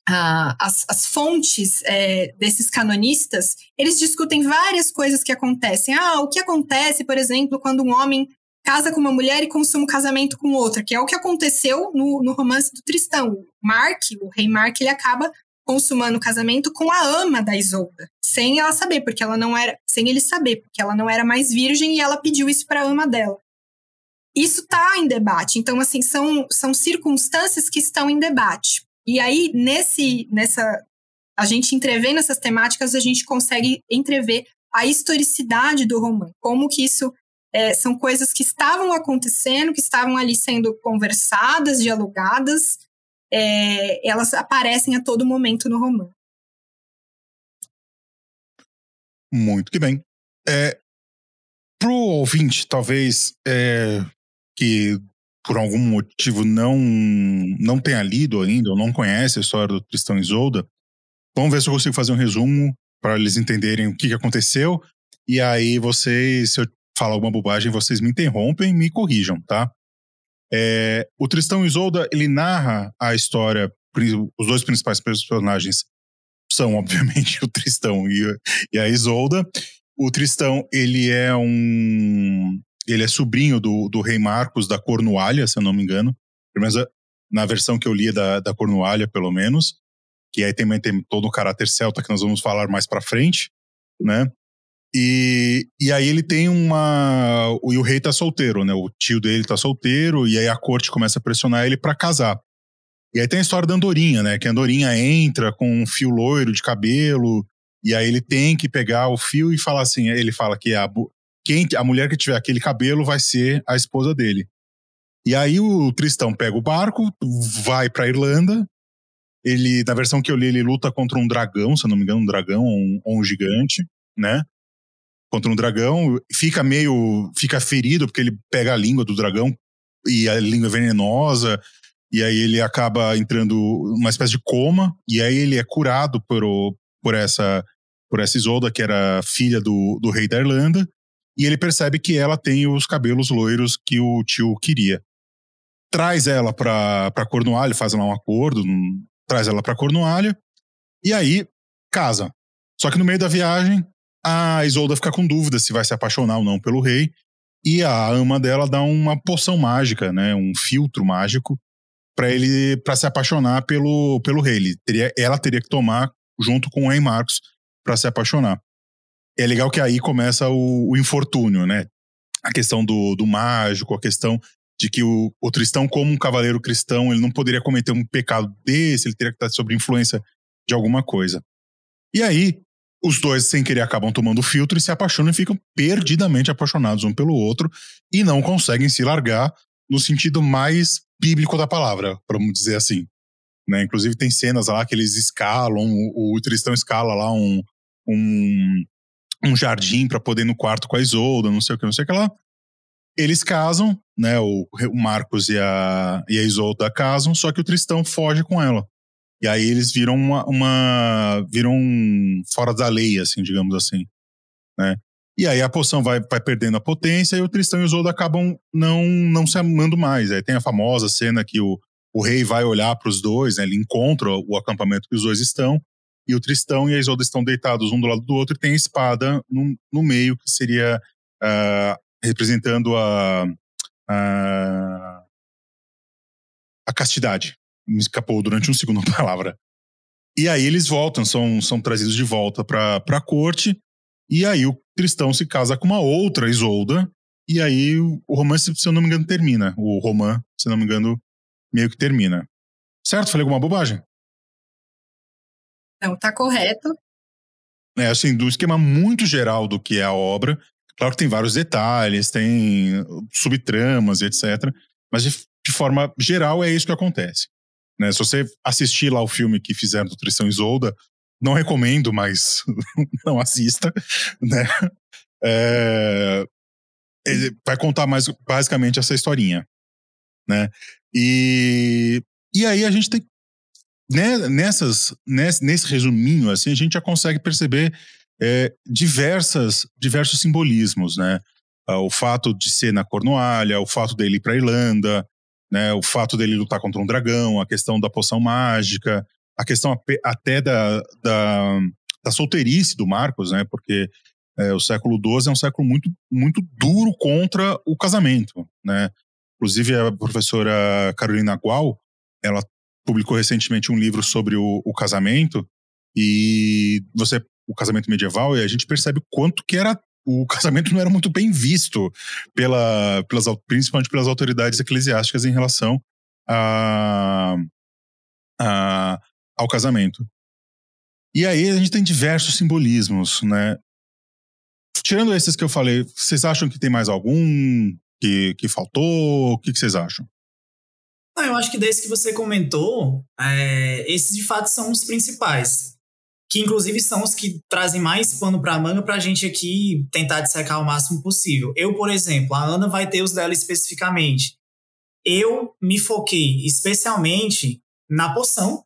a, as, as, fontes é, desses canonistas, eles discutem várias coisas que acontecem. Ah, o que acontece, por exemplo, quando um homem casa com uma mulher e consuma o casamento com outra, que é o que aconteceu no, no romance do Tristão. Mark, o rei Mark, ele acaba consumando o casamento com a ama da Isolda, sem ela saber, porque ela não era, sem ele saber, porque ela não era mais virgem e ela pediu isso para a ama dela. Isso está em debate. Então, assim, são, são circunstâncias que estão em debate. E aí, nesse, nessa, a gente entrevendo essas temáticas, a gente consegue entrever a historicidade do romance, como que isso é, são coisas que estavam acontecendo, que estavam ali sendo conversadas, dialogadas, é, elas aparecem a todo momento no romance. Muito que bem. É, pro ouvinte, talvez, é, que por algum motivo não, não tenha lido ainda, ou não conhece a história do Tristão e Isolda, vamos ver se eu consigo fazer um resumo para eles entenderem o que, que aconteceu. E aí vocês, se eu falar alguma bobagem, vocês me interrompem e me corrijam, tá? É, o Tristão Isolda, ele narra a história, os dois principais personagens são, obviamente, o Tristão e, e a Isolda. O Tristão, ele é um... Ele é sobrinho do, do rei Marcos da Cornualha, se eu não me engano. Pelo menos na versão que eu li da, da Cornualha, pelo menos. Que aí também tem todo o caráter celta que nós vamos falar mais pra frente, né? E, e aí ele tem uma. E o rei tá solteiro, né? O tio dele tá solteiro, e aí a corte começa a pressionar ele para casar. E aí tem a história da Andorinha, né? Que a Andorinha entra com um fio loiro de cabelo, e aí ele tem que pegar o fio e falar assim: ele fala que a, quem, a mulher que tiver aquele cabelo vai ser a esposa dele. E aí o Tristão pega o barco, vai pra Irlanda. Ele, na versão que eu li, ele luta contra um dragão, se eu não me engano, um dragão ou um, um gigante, né? contra um dragão, fica meio. fica ferido porque ele pega a língua do dragão e a língua é venenosa, e aí ele acaba entrando numa espécie de coma, e aí ele é curado por, por essa por essa Isolda, que era filha do, do rei da Irlanda, e ele percebe que ela tem os cabelos loiros que o tio queria. Traz ela pra, pra Cornualha, faz lá um acordo, traz ela pra Cornualha, e aí casa. Só que no meio da viagem, a Isolda fica com dúvida se vai se apaixonar ou não pelo rei. E a ama dela dá uma poção mágica, né, um filtro mágico para ele para se apaixonar pelo, pelo rei. Teria, ela teria que tomar junto com o rei Marcos para se apaixonar. É legal que aí começa o, o infortúnio, né? A questão do, do mágico, a questão de que o, o Tristão, como um cavaleiro cristão, ele não poderia cometer um pecado desse, ele teria que estar sob influência de alguma coisa. E aí, os dois, sem querer, acabam tomando filtro e se apaixonam e ficam perdidamente apaixonados um pelo outro e não conseguem se largar no sentido mais bíblico da palavra, vamos dizer assim. Né? Inclusive, tem cenas lá que eles escalam, o, o Tristão escala lá um, um, um jardim para poder ir no quarto com a Isolda, não sei o que, não sei o que lá. Eles casam, né? O, o Marcos e a, e a Isolda casam, só que o Tristão foge com ela. E aí eles viram uma, uma viram fora da lei, assim, digamos assim, né? E aí a poção vai, vai perdendo a potência e o Tristão e o Isolda acabam não, não se amando mais. Aí tem a famosa cena que o, o rei vai olhar para os dois, né? ele encontra o acampamento que os dois estão, e o Tristão e a Isolda estão deitados um do lado do outro e tem a espada no, no meio, que seria uh, representando a, a, a castidade. Me escapou durante um segundo a palavra. E aí eles voltam, são, são trazidos de volta para a corte, e aí o Tristão se casa com uma outra Isolda, e aí o romance, se eu não me engano, termina. O romance, se eu não me engano, meio que termina. Certo? Falei alguma bobagem? Não, tá correto. É, assim, do esquema muito geral do que é a obra. Claro que tem vários detalhes, tem subtramas e etc. Mas de, de forma geral é isso que acontece. Né? Se você assistir lá o filme que fizeram do Tristão Isolda, não recomendo, mas não assista, né? É, vai contar mais basicamente essa historinha, né? E, e aí a gente tem nessas nesse, nesse resuminho assim a gente já consegue perceber é, diversas diversos simbolismos, né? Ah, o fato de ser na Cornualha, o fato dele ir para Irlanda, né? O fato dele lutar contra um dragão, a questão da poção mágica, a questão até da, da, da solteirice do Marcos, né? Porque é, o século XII é um século muito, muito duro contra o casamento, né? Inclusive a professora Carolina Gual, ela publicou recentemente um livro sobre o, o casamento e você o casamento medieval e a gente percebe quanto que era o casamento não era muito bem visto pela, pelas, principalmente pelas autoridades eclesiásticas em relação a, a, ao casamento. E aí a gente tem diversos simbolismos, né? Tirando esses que eu falei, vocês acham que tem mais algum que, que faltou? O que, que vocês acham? Ah, eu acho que desde que você comentou, é, esses de fato são os principais. Que inclusive são os que trazem mais pano para manga para a gente aqui tentar dissecar o máximo possível. Eu, por exemplo, a Ana vai ter os dela especificamente. Eu me foquei especialmente na poção,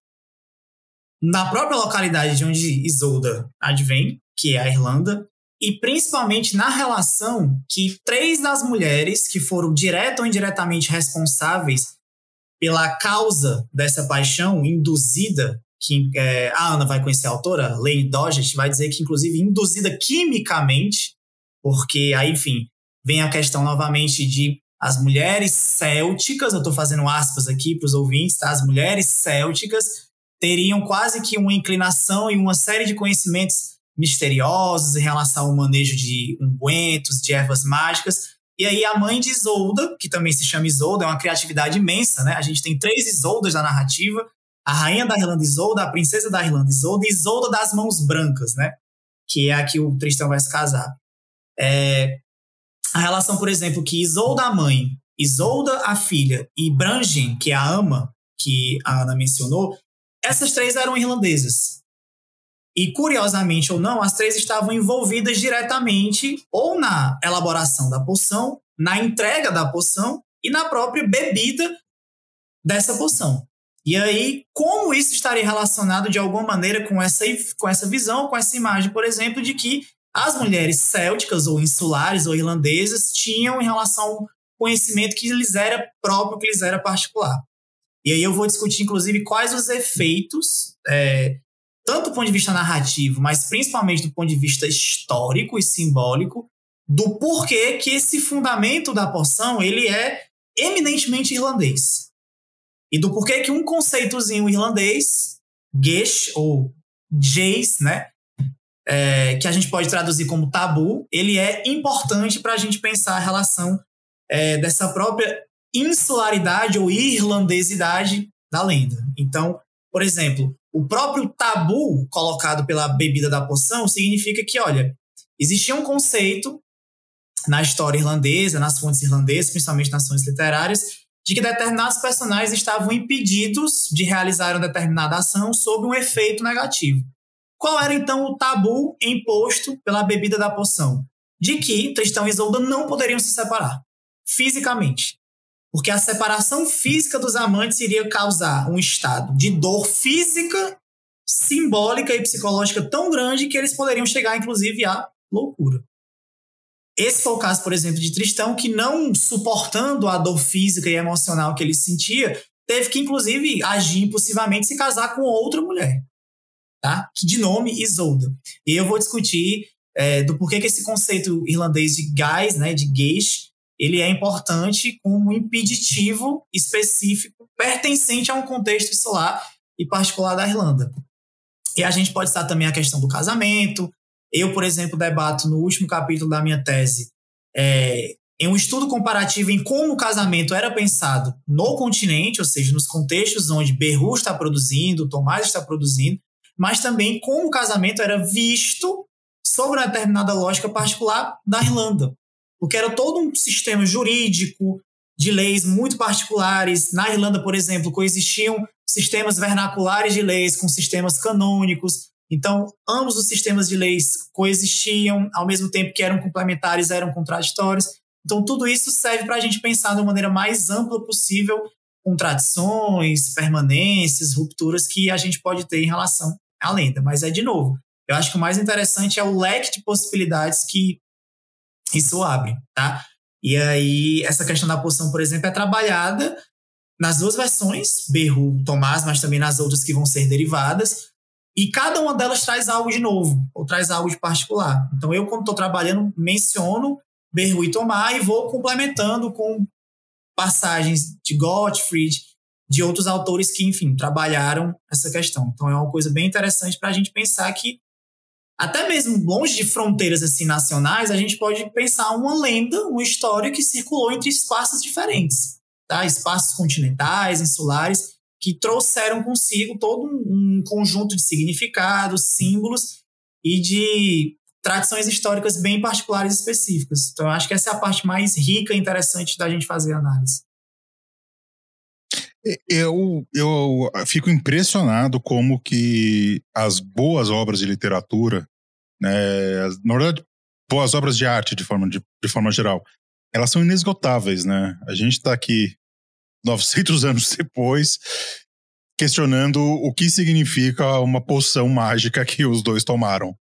na própria localidade de onde Isolda advém, que é a Irlanda, e principalmente na relação que três das mulheres que foram direto ou indiretamente responsáveis pela causa dessa paixão induzida, que é, a Ana vai conhecer a autora, Lane Dodgett, vai dizer que inclusive induzida quimicamente, porque aí, enfim, vem a questão novamente de as mulheres célticas, eu estou fazendo aspas aqui para os ouvintes, tá? As mulheres célticas teriam quase que uma inclinação e uma série de conhecimentos misteriosos em relação ao manejo de ungüentos, de ervas mágicas. E aí a mãe de Isolda, que também se chama Isolda, é uma criatividade imensa, né? A gente tem três Isoldas na narrativa. A rainha da Irlanda Isolda, a princesa da Irlanda Isolda e Isolda das Mãos Brancas, né? Que é a que o Tristão vai se casar. É... A relação, por exemplo, que Isolda a mãe, Isolda a filha e Brangen, que é a ama, que a Ana mencionou, essas três eram irlandesas. E, curiosamente ou não, as três estavam envolvidas diretamente ou na elaboração da poção, na entrega da poção e na própria bebida dessa poção. E aí, como isso estaria relacionado de alguma maneira com essa, com essa visão, com essa imagem, por exemplo, de que as mulheres célticas ou insulares ou irlandesas tinham em relação ao conhecimento que lhes era próprio, que lhes era particular. E aí eu vou discutir, inclusive, quais os efeitos é, tanto do ponto de vista narrativo, mas principalmente do ponto de vista histórico e simbólico, do porquê que esse fundamento da poção ele é eminentemente irlandês. E do porquê que um conceitozinho irlandês, gesh ou jace, né, é, que a gente pode traduzir como tabu, ele é importante para a gente pensar a relação é, dessa própria insularidade ou irlandesidade da lenda. Então, por exemplo, o próprio tabu colocado pela bebida da poção significa que, olha, existia um conceito na história irlandesa, nas fontes irlandesas, principalmente nas fontes literárias, de que determinados personagens estavam impedidos de realizar uma determinada ação sob um efeito negativo. Qual era então o tabu imposto pela bebida da poção? De que Tristão e Isolda não poderiam se separar fisicamente. Porque a separação física dos amantes iria causar um estado de dor física, simbólica e psicológica tão grande que eles poderiam chegar, inclusive, à loucura. Esse foi o caso, por exemplo, de Tristão, que não suportando a dor física e emocional que ele sentia, teve que, inclusive, agir impulsivamente e se casar com outra mulher. tá? De nome Isolda. E eu vou discutir é, do porquê que esse conceito irlandês de gás, né, de geish, ele é importante como impeditivo específico pertencente a um contexto insular e particular da Irlanda. E a gente pode citar também a questão do casamento. Eu, por exemplo, debato no último capítulo da minha tese é, em um estudo comparativo em como o casamento era pensado no continente, ou seja, nos contextos onde Beru está produzindo, Tomás está produzindo, mas também como o casamento era visto sobre uma determinada lógica particular da Irlanda. Porque era todo um sistema jurídico, de leis muito particulares. Na Irlanda, por exemplo, coexistiam sistemas vernaculares de leis com sistemas canônicos. Então, ambos os sistemas de leis coexistiam, ao mesmo tempo que eram complementares, eram contraditórios. Então, tudo isso serve para a gente pensar de uma maneira mais ampla possível com tradições, permanências, rupturas que a gente pode ter em relação à lenda. Mas é de novo, eu acho que o mais interessante é o leque de possibilidades que isso abre, tá? E aí, essa questão da poção, por exemplo, é trabalhada nas duas versões, Berru, Tomás, mas também nas outras que vão ser derivadas, e cada uma delas traz algo de novo, ou traz algo de particular. Então, eu, quando estou trabalhando, menciono Berru e Tomás e vou complementando com passagens de Gottfried, de outros autores que, enfim, trabalharam essa questão. Então, é uma coisa bem interessante para a gente pensar que, até mesmo longe de fronteiras assim nacionais, a gente pode pensar uma lenda, uma história que circulou entre espaços diferentes, tá? Espaços continentais, insulares, que trouxeram consigo todo um conjunto de significados, símbolos e de tradições históricas bem particulares e específicas. Então, acho que essa é a parte mais rica e interessante da gente fazer análise. Eu, eu fico impressionado como que as boas obras de literatura, né, na verdade, boas obras de arte de forma, de, de forma geral, elas são inesgotáveis, né? A gente está aqui 900 anos depois questionando o que significa uma poção mágica que os dois tomaram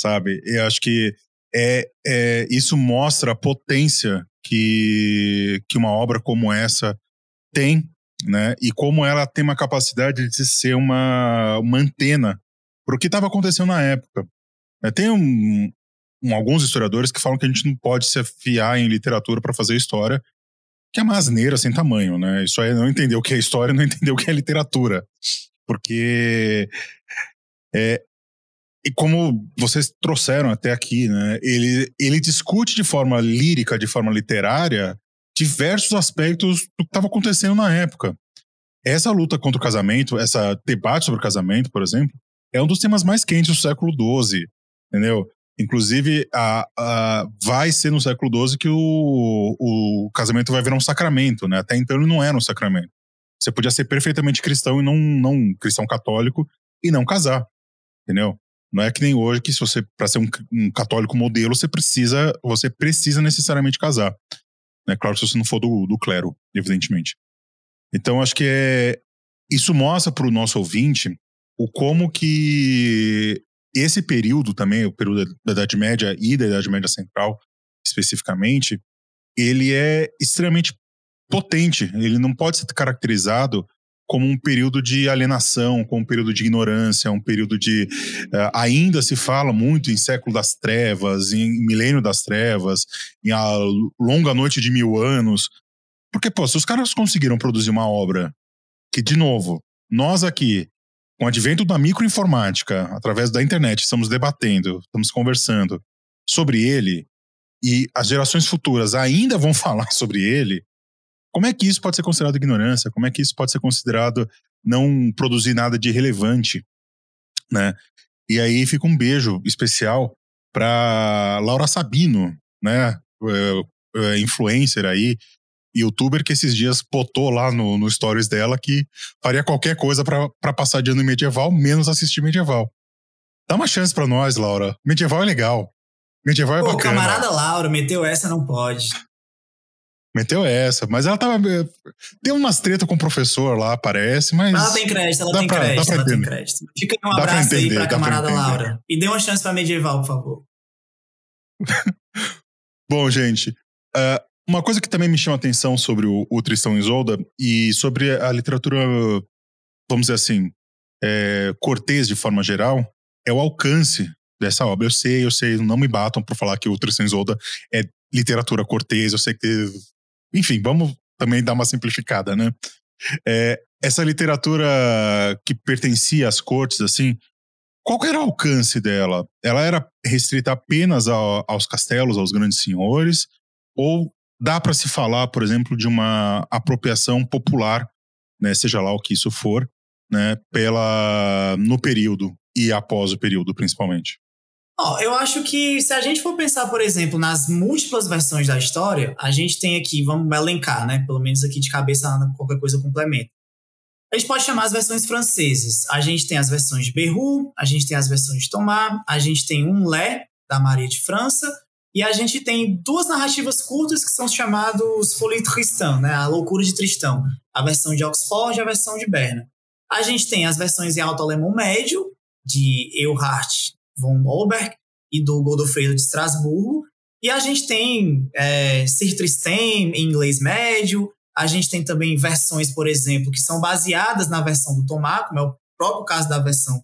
sabe? Eu acho que é, é, isso mostra a potência que, que uma obra como essa tem, né? E como ela tem uma capacidade de ser uma, uma antena para o que estava acontecendo na época. É, tem um, um, alguns historiadores que falam que a gente não pode se afiar em literatura para fazer história, que é uma asneira sem tamanho, né? Isso aí não entender o que é história, não entender o que é literatura. Porque é, e como vocês trouxeram até aqui, né? Ele, ele discute de forma lírica, de forma literária, diversos aspectos do que estava acontecendo na época. Essa luta contra o casamento, essa debate sobre o casamento, por exemplo, é um dos temas mais quentes do século XII, entendeu? Inclusive, a, a, vai ser no século XII que o, o casamento vai virar um sacramento, né? Até então ele não era um sacramento. Você podia ser perfeitamente cristão e não, não cristão católico e não casar, entendeu? Não é que nem hoje que se você para ser um, um, católico modelo você precisa você precisa necessariamente casar. É claro que se você não for do, do clero, evidentemente. Então acho que é isso mostra para o nosso ouvinte o como que esse período também, o período da Idade Média e da Idade Média Central especificamente, ele é extremamente potente. Ele não pode ser caracterizado como um período de alienação, como um período de ignorância, um período de. Uh, ainda se fala muito em século das trevas, em milênio das trevas, em a longa noite de mil anos. Porque, pô, se os caras conseguiram produzir uma obra que, de novo, nós aqui, com o advento da microinformática, através da internet, estamos debatendo, estamos conversando sobre ele, e as gerações futuras ainda vão falar sobre ele, como é que isso pode ser considerado ignorância? Como é que isso pode ser considerado não produzir nada de relevante, né? E aí fica um beijo especial para Laura Sabino, né? É, é, influencer aí, youtuber que esses dias botou lá no, no stories dela que faria qualquer coisa para passar de ano medieval, menos assistir medieval. Dá uma chance para nós, Laura. Medieval é legal. Medieval é Pô, bacana. camarada Laura meteu essa, não pode. Meteu essa, mas ela tava. Deu umas treta com o professor lá, parece, mas. Ela tem crédito, ela tem pra, crédito, ela tem crédito. Fica um dá abraço pra entender, aí pra camarada pra Laura. E dê uma chance pra medieval, por favor. Bom, gente. Uh, uma coisa que também me chama a atenção sobre o, o Tristão Isolda e sobre a literatura, vamos dizer assim, é, Cortês de forma geral é o alcance dessa obra. Eu sei, eu sei, não me batam por falar que o Tristan Isolda é literatura cortês, eu sei que. Enfim, vamos também dar uma simplificada, né? É, essa literatura que pertencia às cortes, assim, qual era o alcance dela? Ela era restrita apenas aos castelos, aos grandes senhores? Ou dá para se falar, por exemplo, de uma apropriação popular, né, seja lá o que isso for, né, pela no período e após o período, principalmente? Oh, eu acho que se a gente for pensar, por exemplo, nas múltiplas versões da história, a gente tem aqui, vamos elencar, né? Pelo menos aqui de cabeça, qualquer coisa complementa. A gente pode chamar as versões francesas. A gente tem as versões de Berru, a gente tem as versões de Thomas, a gente tem um Lé, da Maria de França, e a gente tem duas narrativas curtas que são chamados Folie Tristan, né? A Loucura de Tristão. A versão de Oxford e a versão de Berna. A gente tem as versões em alto alemão médio, de Eulhard von Olberg e do Godofredo de Estrasburgo. E a gente tem é, Sir Tristan em inglês médio, a gente tem também versões, por exemplo, que são baseadas na versão do Tomás, como é o próprio caso da versão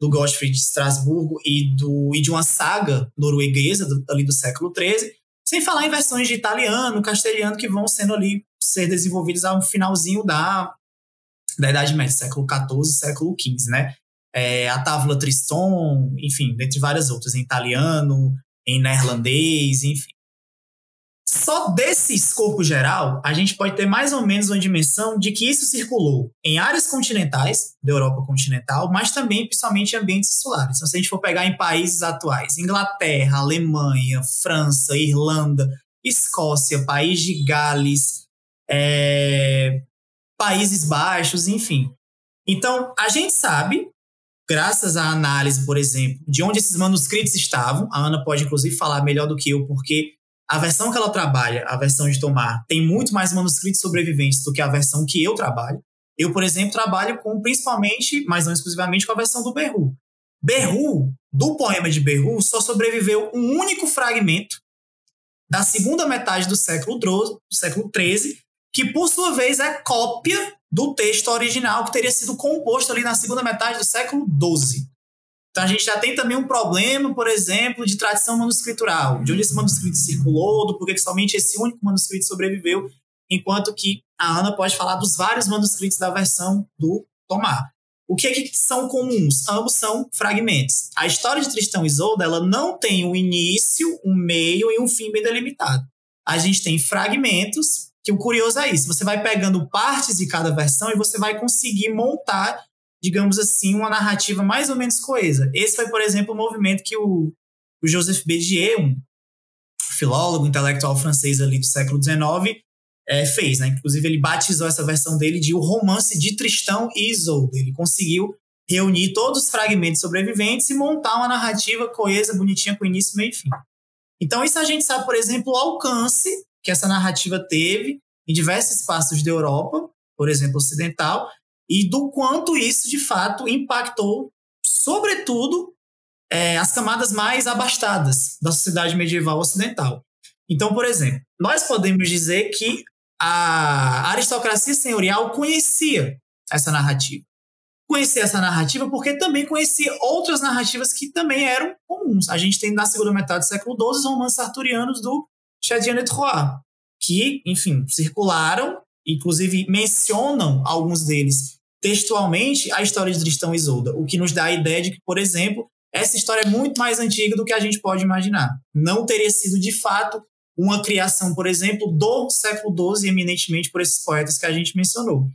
do Gottfried de Estrasburgo e, do, e de uma saga norueguesa do, ali do século XIII, sem falar em versões de italiano, castelhano, que vão sendo ali ser desenvolvidas ao finalzinho da, da Idade Média, século XIV século XV, né? É, a Távola Triston, enfim, dentre várias outras, em italiano, em neerlandês, enfim. Só desse escopo geral, a gente pode ter mais ou menos uma dimensão de que isso circulou em áreas continentais da Europa continental, mas também principalmente em ambientes insulares. Então, se a gente for pegar em países atuais, Inglaterra, Alemanha, França, Irlanda, Escócia, País de Gales, é, Países Baixos, enfim. Então, a gente sabe, graças à análise, por exemplo, de onde esses manuscritos estavam, a Ana pode inclusive falar melhor do que eu, porque a versão que ela trabalha, a versão de Tomar, tem muito mais manuscritos sobreviventes do que a versão que eu trabalho. Eu, por exemplo, trabalho com principalmente, mas não exclusivamente, com a versão do Berru. Berru, do poema de Berru, só sobreviveu um único fragmento da segunda metade do século, do século XIII, que por sua vez é cópia do texto original que teria sido composto ali na segunda metade do século XII. Então a gente já tem também um problema, por exemplo, de tradição manuscritural, de onde esse manuscrito circulou, do porquê que somente esse único manuscrito sobreviveu, enquanto que a Ana pode falar dos vários manuscritos da versão do Tomar. O que é que são comuns? Ambos são fragmentos. A história de Tristão e Isolda ela não tem um início, um meio e um fim bem delimitado. A gente tem fragmentos, que o curioso é isso, você vai pegando partes de cada versão e você vai conseguir montar digamos assim, uma narrativa mais ou menos coesa. Esse foi, por exemplo, o movimento que o, o Joseph Bédier, um filólogo intelectual francês ali do século XIX, é, fez. Né? Inclusive, ele batizou essa versão dele de O Romance de Tristão e Isolde. Ele conseguiu reunir todos os fragmentos sobreviventes e montar uma narrativa coesa, bonitinha, com início, meio e fim. Então, isso a gente sabe, por exemplo, o alcance que essa narrativa teve em diversos espaços da Europa, por exemplo, ocidental, e do quanto isso de fato impactou, sobretudo, é, as camadas mais abastadas da sociedade medieval ocidental. Então, por exemplo, nós podemos dizer que a aristocracia senhorial conhecia essa narrativa. Conhecia essa narrativa porque também conhecia outras narrativas que também eram comuns. A gente tem na segunda metade do século XII os romances arturianos do Chrétien de Troyes, que, enfim, circularam, inclusive mencionam alguns deles textualmente a história de Tristão e Isolda, o que nos dá a ideia de que, por exemplo, essa história é muito mais antiga do que a gente pode imaginar. Não teria sido, de fato, uma criação, por exemplo, do século XII, eminentemente por esses poetas que a gente mencionou.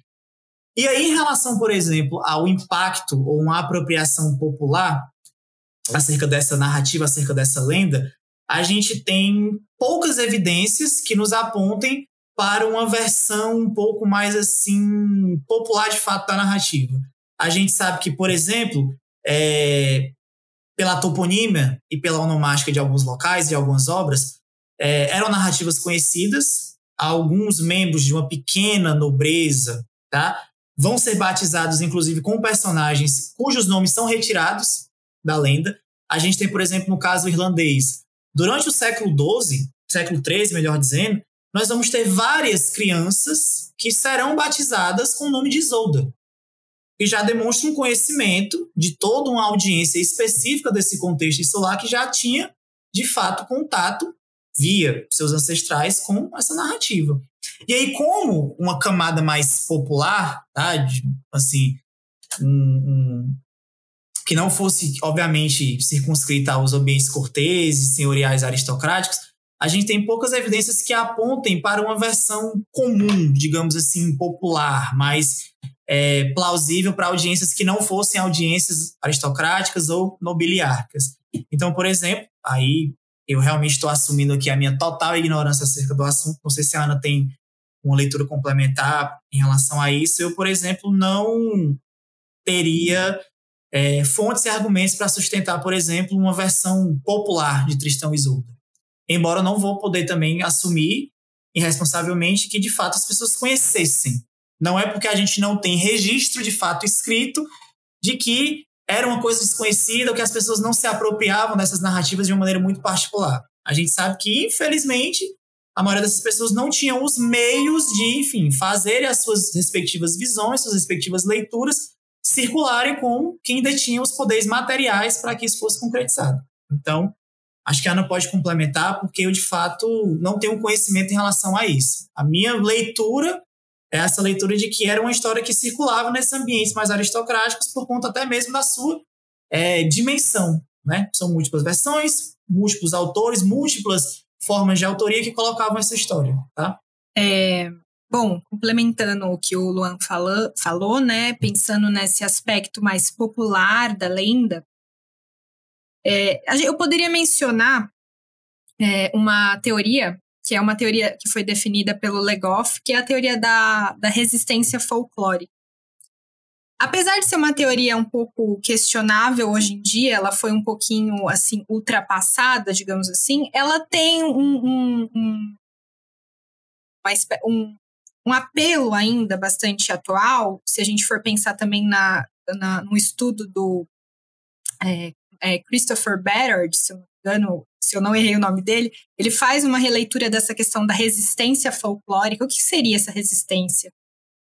E aí, em relação, por exemplo, ao impacto ou uma apropriação popular acerca dessa narrativa, acerca dessa lenda, a gente tem poucas evidências que nos apontem para uma versão um pouco mais assim popular de fato da narrativa. A gente sabe que, por exemplo, é, pela toponímia e pela onomástica de alguns locais e algumas obras, é, eram narrativas conhecidas. Alguns membros de uma pequena nobreza tá, vão ser batizados, inclusive, com personagens cujos nomes são retirados da lenda. A gente tem, por exemplo, no caso irlandês, durante o século XII, século XIII, melhor dizendo, nós vamos ter várias crianças que serão batizadas com o nome de Isolda. que já demonstra um conhecimento de toda uma audiência específica desse contexto insular que já tinha, de fato, contato via seus ancestrais com essa narrativa. E aí, como uma camada mais popular, tá, de, assim, um, um, que não fosse, obviamente, circunscrita aos ambientes corteses, senhoriais aristocráticos, a gente tem poucas evidências que apontem para uma versão comum, digamos assim, popular, mais é, plausível para audiências que não fossem audiências aristocráticas ou nobiliárquicas. Então, por exemplo, aí eu realmente estou assumindo aqui a minha total ignorância acerca do assunto. Não sei se a Ana tem uma leitura complementar em relação a isso. Eu, por exemplo, não teria é, fontes e argumentos para sustentar, por exemplo, uma versão popular de Tristão e Isolda. Embora eu não vou poder também assumir irresponsavelmente que de fato as pessoas conhecessem não é porque a gente não tem registro de fato escrito de que era uma coisa desconhecida ou que as pessoas não se apropriavam dessas narrativas de uma maneira muito particular. A gente sabe que, infelizmente, a maioria dessas pessoas não tinham os meios de, enfim, fazerem as suas respectivas visões, suas respectivas leituras circularem com quem detinha os poderes materiais para que isso fosse concretizado. Então, acho que a Ana pode complementar, porque eu, de fato, não tenho conhecimento em relação a isso. A minha leitura é essa leitura de que era uma história que circulava nesses ambientes mais aristocráticos por conta até mesmo da sua é, dimensão. Né? São múltiplas versões, múltiplos autores, múltiplas formas de autoria que colocavam essa história. Tá? É, bom, complementando o que o Luan falou, né, pensando nesse aspecto mais popular da lenda, é, eu poderia mencionar é, uma teoria que é uma teoria que foi definida pelo Legoff, que é a teoria da, da resistência folclórica. Apesar de ser uma teoria um pouco questionável hoje em dia, ela foi um pouquinho assim ultrapassada, digamos assim. Ela tem um, um, um, um, um apelo ainda bastante atual, se a gente for pensar também na, na no estudo do é, é Christopher Baird, se eu não se eu não errei o nome dele, ele faz uma releitura dessa questão da resistência folclórica. O que seria essa resistência?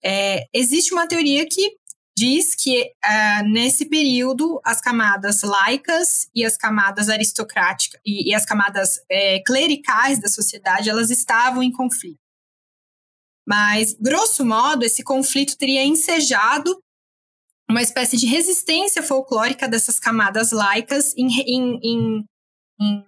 É, existe uma teoria que diz que uh, nesse período as camadas laicas e as camadas aristocráticas e, e as camadas é, clericais da sociedade elas estavam em conflito. Mas, grosso modo, esse conflito teria ensejado uma espécie de resistência folclórica dessas camadas laicas em, em, em, em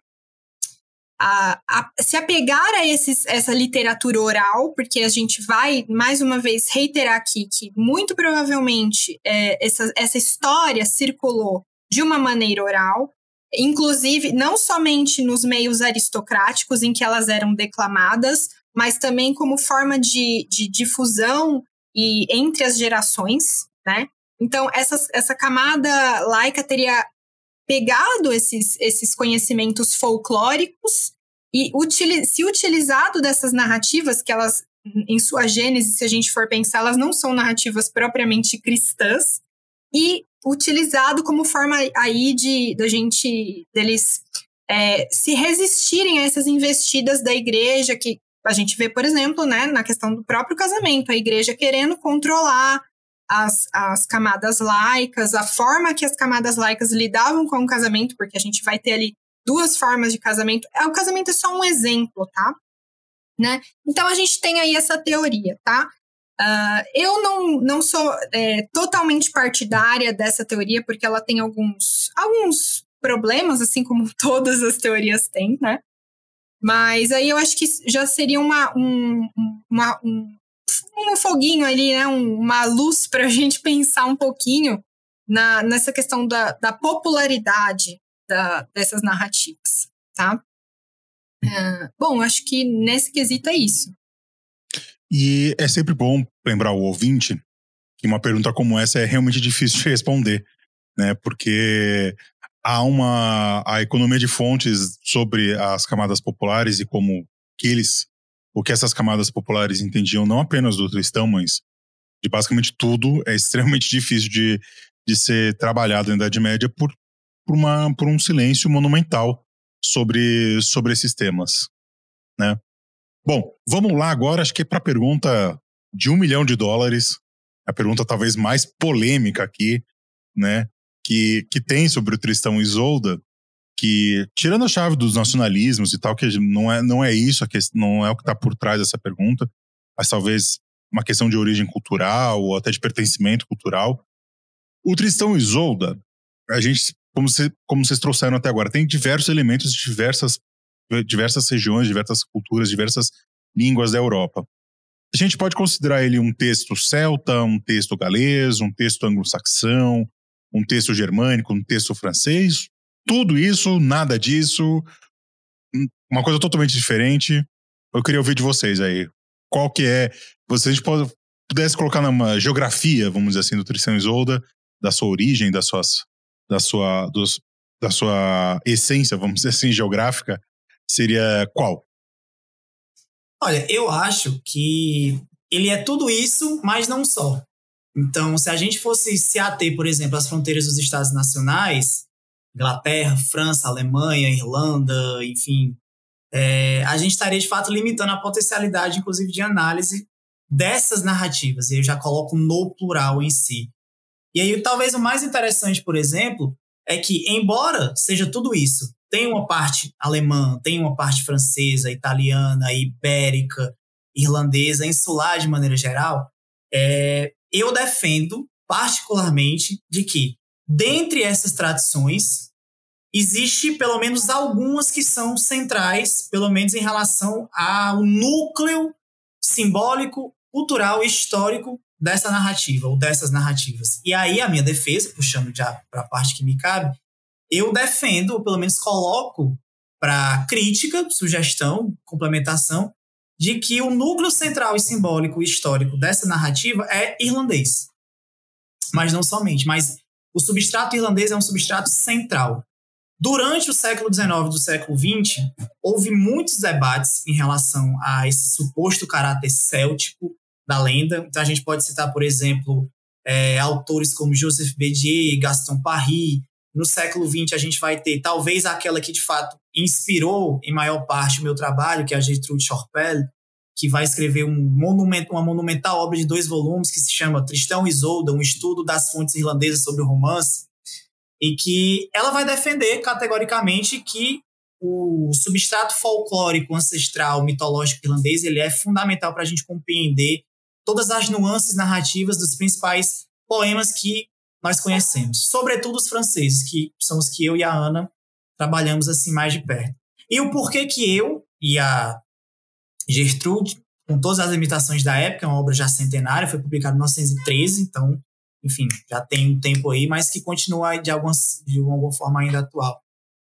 a, a, se apegar a esses, essa literatura oral, porque a gente vai, mais uma vez, reiterar aqui que muito provavelmente é, essa, essa história circulou de uma maneira oral, inclusive não somente nos meios aristocráticos em que elas eram declamadas, mas também como forma de, de difusão e entre as gerações, né? Então, essa, essa camada laica teria pegado esses, esses conhecimentos folclóricos e utili se utilizado dessas narrativas, que elas, em sua gênese, se a gente for pensar, elas não são narrativas propriamente cristãs, e utilizado como forma aí de da gente deles é, se resistirem a essas investidas da igreja que a gente vê, por exemplo, né, na questão do próprio casamento, a igreja querendo controlar as, as camadas laicas, a forma que as camadas laicas lidavam com o casamento, porque a gente vai ter ali duas formas de casamento. É, o casamento é só um exemplo, tá? Né? Então a gente tem aí essa teoria, tá? Uh, eu não, não sou é, totalmente partidária dessa teoria, porque ela tem alguns, alguns problemas, assim como todas as teorias têm, né? Mas aí eu acho que já seria uma, um, uma, um, um foguinho ali, né? Um, uma luz para a gente pensar um pouquinho na, nessa questão da, da popularidade da, dessas narrativas, tá? Uh, bom, acho que nesse quesito é isso. E é sempre bom lembrar o ouvinte que uma pergunta como essa é realmente difícil de responder, né? Porque há uma a economia de fontes sobre as camadas populares e como que eles o que essas camadas populares entendiam não apenas do cristão, mas de basicamente tudo, é extremamente difícil de, de ser trabalhado na Idade Média por, por, uma, por um silêncio monumental sobre, sobre esses temas. Né? Bom, vamos lá agora, acho que é para a pergunta de um milhão de dólares, a pergunta talvez mais polêmica aqui, né? Que, que tem sobre o Tristão e Isolda, que, tirando a chave dos nacionalismos e tal, que não é, não é isso, que, não é o que está por trás dessa pergunta, mas talvez uma questão de origem cultural ou até de pertencimento cultural. O Tristão e Isolda, a gente, como, cê, como vocês trouxeram até agora, tem diversos elementos de diversas, diversas regiões, diversas culturas, diversas línguas da Europa. A gente pode considerar ele um texto celta, um texto galês, um texto anglo-saxão, um texto germânico, um texto francês. Tudo isso, nada disso, uma coisa totalmente diferente. Eu queria ouvir de vocês aí. Qual que é, a gente pudesse colocar numa geografia, vamos dizer assim, do Tristão Isolda, da sua origem, das suas, da sua, dos, da sua essência, vamos dizer assim, geográfica, seria qual? Olha, eu acho que ele é tudo isso, mas não só. Então, se a gente fosse se ater, por exemplo, às fronteiras dos estados nacionais, Inglaterra, França, Alemanha, Irlanda, enfim, é, a gente estaria de fato limitando a potencialidade, inclusive, de análise dessas narrativas. E eu já coloco no plural em si. E aí, talvez o mais interessante, por exemplo, é que, embora seja tudo isso, tem uma parte alemã, tem uma parte francesa, italiana, ibérica, irlandesa, insular de maneira geral, é, eu defendo particularmente de que, dentre essas tradições, existe pelo menos algumas que são centrais, pelo menos em relação ao núcleo simbólico, cultural e histórico dessa narrativa, ou dessas narrativas. E aí a minha defesa, puxando já para a parte que me cabe, eu defendo, ou pelo menos coloco para crítica, sugestão, complementação, de que o núcleo central e simbólico e histórico dessa narrativa é irlandês. Mas não somente, mas o substrato irlandês é um substrato central. Durante o século XIX e do século XX, houve muitos debates em relação a esse suposto caráter céltico da lenda. Então, a gente pode citar, por exemplo, é, autores como Joseph Bédier, Gaston Parry, no século XX, a gente vai ter talvez aquela que de fato inspirou em maior parte o meu trabalho, que é a Gertrude Chorpel, que vai escrever um monumento, uma monumental obra de dois volumes que se chama Tristão e Isolda, um estudo das fontes irlandesas sobre o romance, e que ela vai defender categoricamente que o substrato folclórico ancestral mitológico irlandês ele é fundamental para a gente compreender todas as nuances narrativas dos principais poemas que nós conhecemos, sobretudo os franceses, que são os que eu e a Ana trabalhamos assim mais de perto. E o porquê que eu e a Gertrude, com todas as limitações da época, é uma obra já centenária, foi publicada em 1913, então, enfim, já tem um tempo aí, mas que continua de, algumas, de alguma forma ainda atual.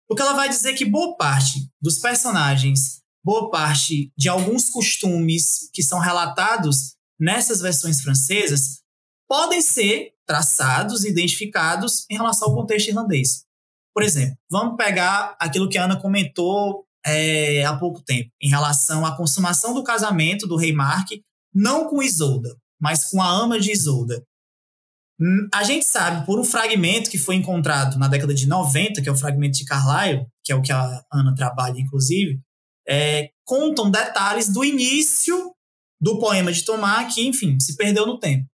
Porque ela vai dizer que boa parte dos personagens, boa parte de alguns costumes que são relatados nessas versões francesas podem ser traçados, identificados em relação ao contexto irlandês. Por exemplo, vamos pegar aquilo que a Ana comentou é, há pouco tempo, em relação à consumação do casamento do rei Mark, não com Isolda, mas com a ama de Isolda. Hum, a gente sabe, por um fragmento que foi encontrado na década de 90, que é o fragmento de Carlyle, que é o que a Ana trabalha, inclusive, é, contam detalhes do início do poema de Tomás, que, enfim, se perdeu no tempo.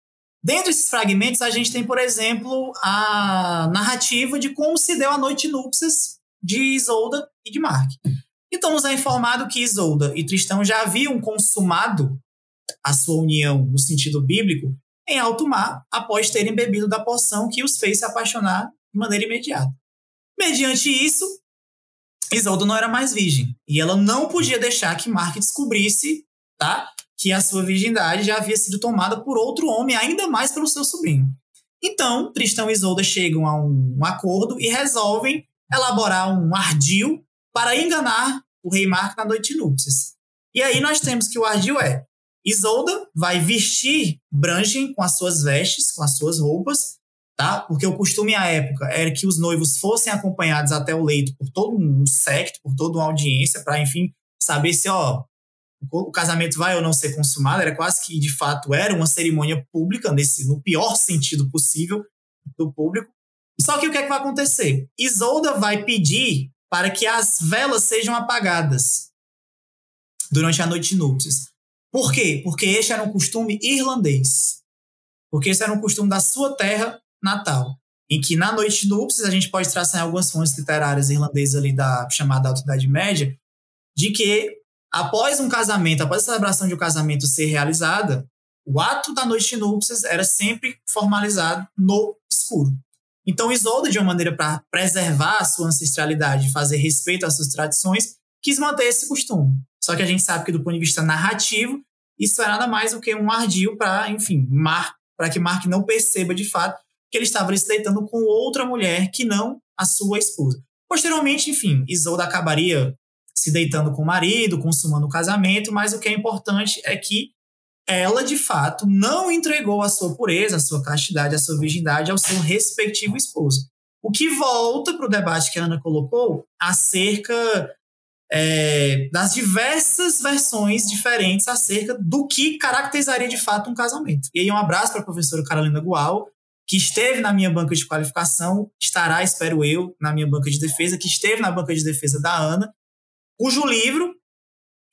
Dentro desses fragmentos, a gente tem, por exemplo, a narrativa de como se deu a noite núpcias de Isolda e de Mark. Então, nos é informado que Isolda e Tristão já haviam consumado a sua união no sentido bíblico em alto mar, após terem bebido da poção que os fez se apaixonar de maneira imediata. Mediante isso, Isolda não era mais virgem e ela não podia deixar que Mark descobrisse, tá? Que a sua virgindade já havia sido tomada por outro homem, ainda mais pelo seu sobrinho. Então, Tristão e Isolda chegam a um, um acordo e resolvem elaborar um ardil para enganar o rei Marco na noite de núpcias. E aí nós temos que o ardil é Isolda vai vestir Brangen com as suas vestes, com as suas roupas, tá? Porque o costume à época era que os noivos fossem acompanhados até o leito por todo um secto, por toda uma audiência, para, enfim, saber se, ó, o casamento vai ou não ser consumado, era quase que de fato era uma cerimônia pública, nesse, no pior sentido possível do público. Só que o que é que vai acontecer? Isolda vai pedir para que as velas sejam apagadas durante a noite de núpcias. Por quê? Porque este era um costume irlandês. porque esse era um costume da sua terra natal, em que na noite de núpcias a gente pode traçar algumas fontes literárias irlandesas ali da chamada Alta Idade Média, de que após um casamento, após a celebração de um casamento ser realizada, o ato da noite de núpcias era sempre formalizado no escuro. Então, Isolda, de uma maneira para preservar a sua ancestralidade e fazer respeito às suas tradições, quis manter esse costume. Só que a gente sabe que, do ponto de vista narrativo, isso é nada mais do que um ardil para, enfim, Mar, para que Mark não perceba de fato que ele estava se deitando com outra mulher que não a sua esposa. Posteriormente, enfim, Isolda acabaria se deitando com o marido, consumando o casamento, mas o que é importante é que ela, de fato, não entregou a sua pureza, a sua castidade, a sua virgindade ao seu respectivo esposo. O que volta para o debate que a Ana colocou acerca é, das diversas versões diferentes acerca do que caracterizaria de fato um casamento. E aí, um abraço para a professora Carolina Gual, que esteve na minha banca de qualificação, estará, espero eu, na minha banca de defesa, que esteve na banca de defesa da Ana, cujo livro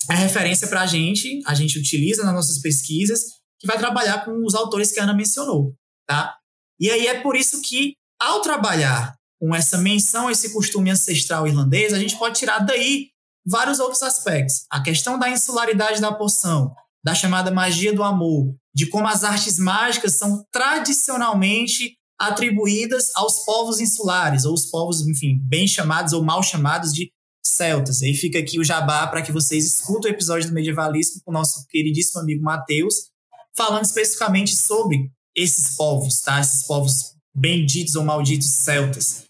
é referência para a gente, a gente utiliza nas nossas pesquisas, que vai trabalhar com os autores que a Ana mencionou, tá? E aí é por isso que, ao trabalhar com essa menção esse costume ancestral irlandês, a gente pode tirar daí vários outros aspectos. A questão da insularidade da poção, da chamada magia do amor, de como as artes mágicas são tradicionalmente atribuídas aos povos insulares, ou os povos, enfim, bem chamados ou mal chamados de celtas. Aí fica aqui o jabá para que vocês escutem o episódio do medievalismo com o nosso queridíssimo amigo Matheus, falando especificamente sobre esses povos, tá? Esses povos benditos ou malditos celtas.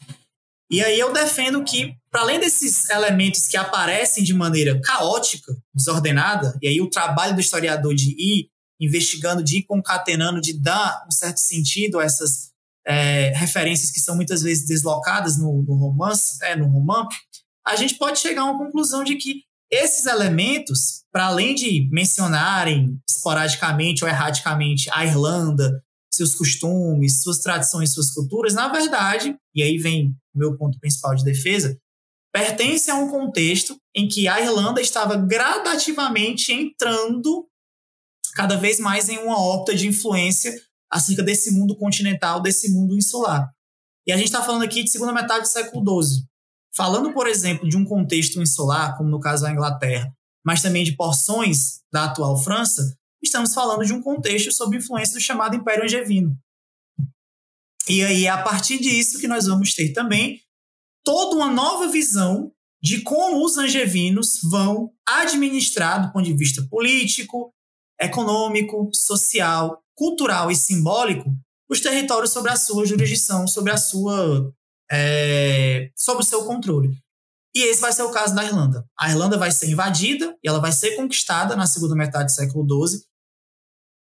E aí eu defendo que, para além desses elementos que aparecem de maneira caótica, desordenada, e aí o trabalho do historiador de ir investigando, de ir concatenando, de dar um certo sentido a essas é, referências que são muitas vezes deslocadas no, no romance, é, no romance, a gente pode chegar a uma conclusão de que esses elementos, para além de mencionarem esporadicamente ou erraticamente a Irlanda, seus costumes, suas tradições, suas culturas, na verdade, e aí vem o meu ponto principal de defesa, pertence a um contexto em que a Irlanda estava gradativamente entrando cada vez mais em uma órbita de influência acerca desse mundo continental, desse mundo insular. E a gente está falando aqui de segunda metade do século XII. Falando, por exemplo, de um contexto insular, como no caso da Inglaterra, mas também de porções da atual França, estamos falando de um contexto sob influência do chamado Império Angevino. E aí é a partir disso que nós vamos ter também toda uma nova visão de como os angevinos vão administrar, do ponto de vista político, econômico, social, cultural e simbólico, os territórios sobre a sua jurisdição, sobre a sua é, sob o seu controle. E esse vai ser o caso da Irlanda. A Irlanda vai ser invadida e ela vai ser conquistada na segunda metade do século XII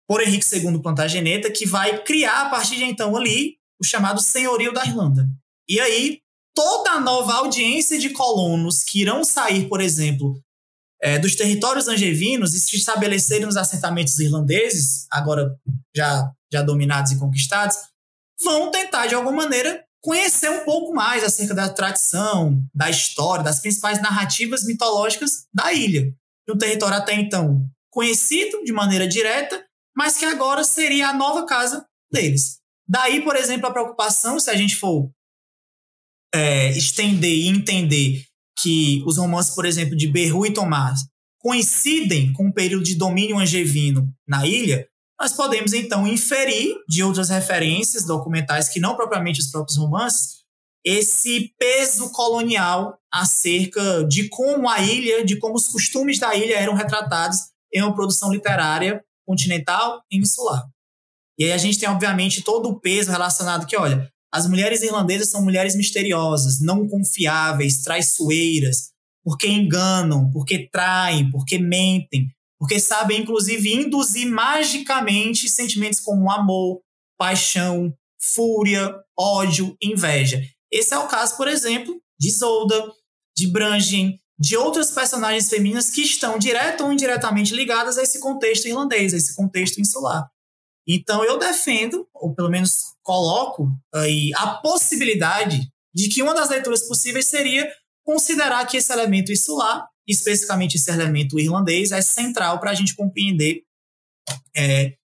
por Henrique II Plantageneta, que vai criar a partir de então ali o chamado senhorio da Irlanda. E aí toda a nova audiência de colonos que irão sair, por exemplo, é, dos territórios angevinos e se estabelecerem nos assentamentos irlandeses, agora já, já dominados e conquistados, vão tentar de alguma maneira conhecer um pouco mais acerca da tradição, da história, das principais narrativas mitológicas da ilha. De um território até então conhecido de maneira direta, mas que agora seria a nova casa deles. Daí, por exemplo, a preocupação, se a gente for é, estender e entender que os romances, por exemplo, de Berru e Tomás coincidem com o período de domínio angevino na ilha, nós podemos então inferir de outras referências documentais que não propriamente os próprios romances esse peso colonial acerca de como a ilha, de como os costumes da ilha eram retratados em uma produção literária continental e insular. E aí a gente tem, obviamente, todo o peso relacionado que, olha, as mulheres irlandesas são mulheres misteriosas, não confiáveis, traiçoeiras, porque enganam, porque traem, porque mentem, porque sabem, inclusive, induzir magicamente sentimentos como amor, paixão, fúria, ódio, inveja. Esse é o caso, por exemplo, de Zolda, de Brangen, de outras personagens femininas que estão direto ou indiretamente ligadas a esse contexto irlandês, a esse contexto insular. Então eu defendo, ou pelo menos coloco aí a possibilidade de que uma das leituras possíveis seria considerar que esse elemento insular especificamente esse elemento irlandês, é central para a gente compreender é,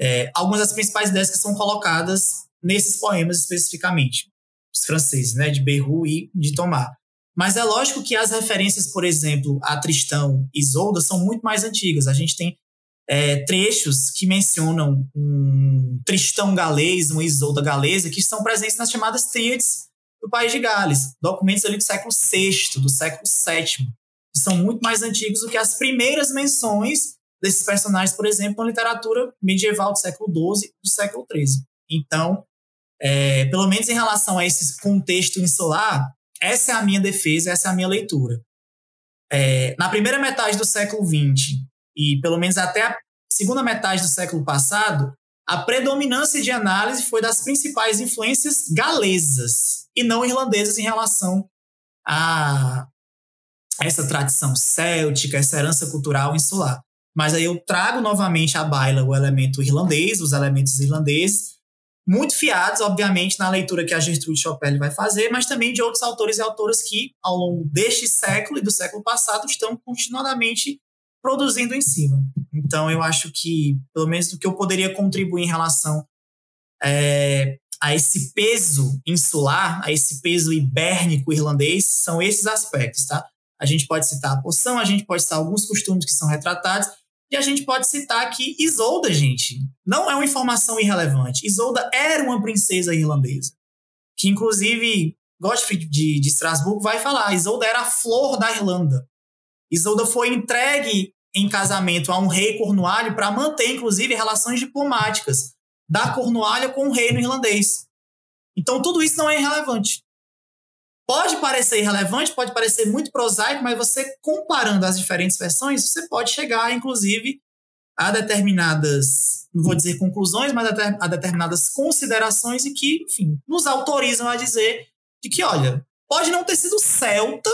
é, algumas das principais ideias que são colocadas nesses poemas especificamente, os franceses, né, de Beru e de Thomas. Mas é lógico que as referências, por exemplo, a Tristão e Isolda são muito mais antigas. A gente tem é, trechos que mencionam um Tristão galês, uma Isolda galesa, que estão presentes nas chamadas tríades do País de Gales, documentos ali do século VI, do século VII, que são muito mais antigos do que as primeiras menções desses personagens, por exemplo, na literatura medieval do século XII e do século XIII. Então, é, pelo menos em relação a esse contexto insular, essa é a minha defesa, essa é a minha leitura. É, na primeira metade do século XX e pelo menos até a segunda metade do século passado, a predominância de análise foi das principais influências galesas e não irlandesas em relação a essa tradição céltica, essa herança cultural insular. Mas aí eu trago novamente à baila o elemento irlandês, os elementos irlandeses, muito fiados, obviamente, na leitura que a Gertrude Chopin vai fazer, mas também de outros autores e autoras que, ao longo deste século e do século passado, estão continuadamente produzindo em cima. Então, eu acho que, pelo menos do que eu poderia contribuir em relação é, a esse peso insular, a esse peso ibérnico irlandês, são esses aspectos, tá? A gente pode citar a poção, a gente pode citar alguns costumes que são retratados, e a gente pode citar que Isolda, gente, não é uma informação irrelevante. Isolda era uma princesa irlandesa, que inclusive Gottfried de, de Estrasburgo vai falar, Isolda era a flor da Irlanda. Isolda foi entregue em casamento a um rei cornualho para manter, inclusive, relações diplomáticas da Cornualha com o reino irlandês. Então, tudo isso não é irrelevante. Pode parecer irrelevante, pode parecer muito prosaico, mas você comparando as diferentes versões, você pode chegar, inclusive, a determinadas, não vou dizer conclusões, mas a determinadas considerações e que, enfim, nos autorizam a dizer de que, olha, pode não ter sido celta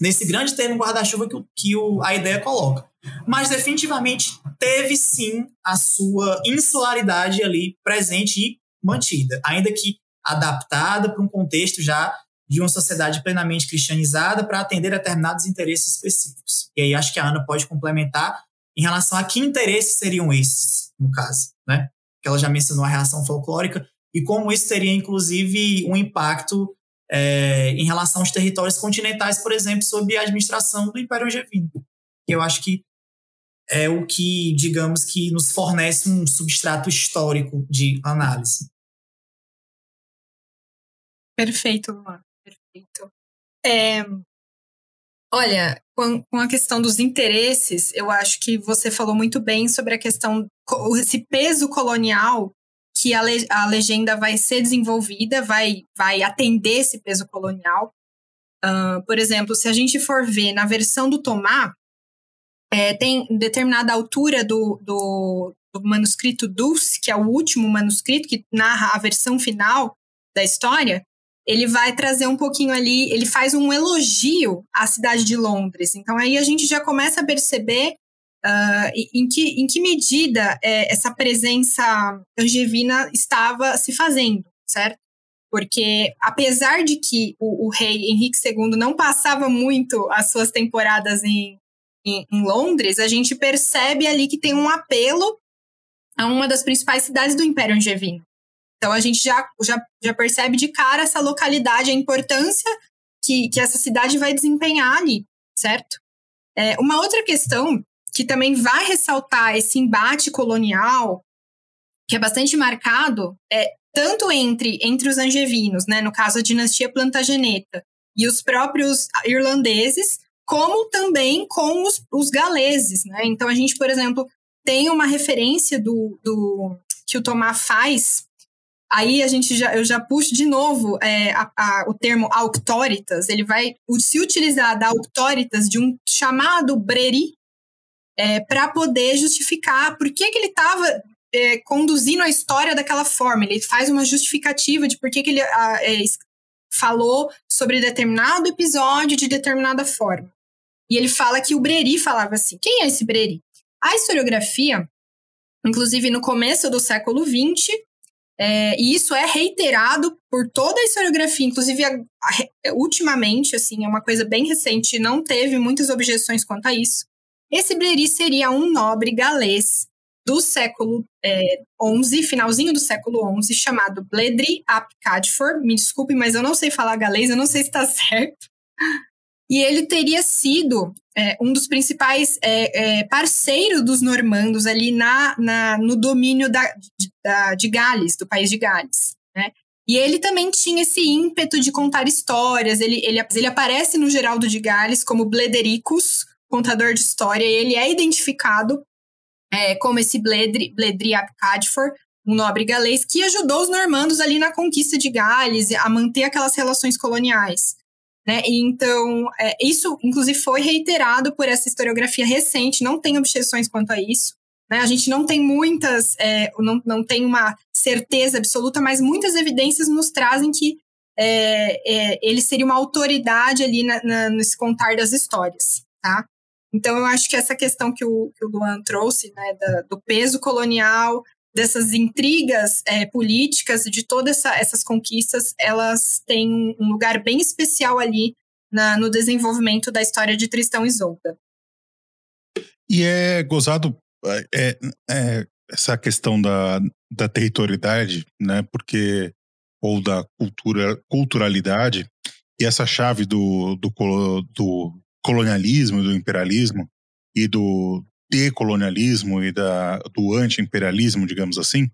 nesse grande termo guarda-chuva que, que o, a ideia coloca, mas definitivamente teve sim a sua insularidade ali presente e mantida, ainda que adaptada para um contexto já de uma sociedade plenamente cristianizada para atender a determinados interesses específicos. E aí acho que a Ana pode complementar em relação a que interesses seriam esses, no caso, né? Que ela já mencionou a reação folclórica e como isso teria, inclusive, um impacto é, em relação aos territórios continentais, por exemplo, sob a administração do Império Angevino. Eu acho que é o que, digamos, que nos fornece um substrato histórico de análise. Perfeito, Luan. Perfeito. É, olha, com, com, a questão dos interesses, eu acho que você falou muito bem sobre a questão, esse peso colonial que a, le, a legenda vai ser desenvolvida, vai, vai atender esse peso colonial. Uh, por exemplo, se a gente for ver na versão do Tomá, é, tem determinada altura do, do, do manuscrito Dulce, que é o último manuscrito que narra a versão final da história, ele vai trazer um pouquinho ali, ele faz um elogio à cidade de Londres. Então aí a gente já começa a perceber uh, em, que, em que medida é, essa presença angevina estava se fazendo, certo? Porque apesar de que o, o rei Henrique II não passava muito as suas temporadas em, em, em Londres, a gente percebe ali que tem um apelo a uma das principais cidades do Império Angevino. Então a gente já, já, já percebe de cara essa localidade, a importância que, que essa cidade vai desempenhar ali, certo? É, uma outra questão que também vai ressaltar esse embate colonial, que é bastante marcado, é tanto entre, entre os angevinos, né, no caso a dinastia Plantageneta, e os próprios irlandeses, como também com os, os galeses. Né? Então a gente, por exemplo, tem uma referência do, do que o Tomás faz Aí a gente já, eu já puxo de novo é, a, a, o termo auctoritas. Ele vai se utilizar da auctoritas de um chamado breri é, para poder justificar por que, que ele estava é, conduzindo a história daquela forma. Ele faz uma justificativa de por que, que ele a, é, falou sobre determinado episódio de determinada forma. E ele fala que o Breri falava assim. Quem é esse Breri? A historiografia, inclusive no começo do século XX, é, e isso é reiterado por toda a historiografia, inclusive a, a, ultimamente, assim, é uma coisa bem recente, não teve muitas objeções quanto a isso. Esse Breri seria um nobre galês do século é, 11, finalzinho do século 11, chamado Bledri ap Cadfor. Me desculpe, mas eu não sei falar galês, eu não sei se está certo. E ele teria sido é, um dos principais é, é, parceiros dos normandos ali na, na no domínio da, de, da, de Gales, do país de Gales. Né? E ele também tinha esse ímpeto de contar histórias. Ele, ele, ele aparece no Geraldo de Gales como Bledericus, contador de história, e ele é identificado é, como esse Bledri, Bledri ap Cadfor, um nobre galês, que ajudou os normandos ali na conquista de Gales, a manter aquelas relações coloniais. Né? Então, é, isso, inclusive, foi reiterado por essa historiografia recente, não tem objeções quanto a isso. Né? A gente não tem muitas, é, não, não tem uma certeza absoluta, mas muitas evidências nos trazem que é, é, ele seria uma autoridade ali na, na, nesse contar das histórias, tá? Então, eu acho que essa questão que o, que o Luan trouxe, né, da, do peso colonial, dessas intrigas é, políticas, de todas essa, essas conquistas, elas têm um lugar bem especial ali na, no desenvolvimento da história de Tristão e Isolda. E é gozado é, é, essa questão da, da territorialidade, né? Porque ou da cultura, culturalidade e essa chave do, do, do colonialismo, do imperialismo e do decolonialismo e da, do anti-imperialismo, digamos assim,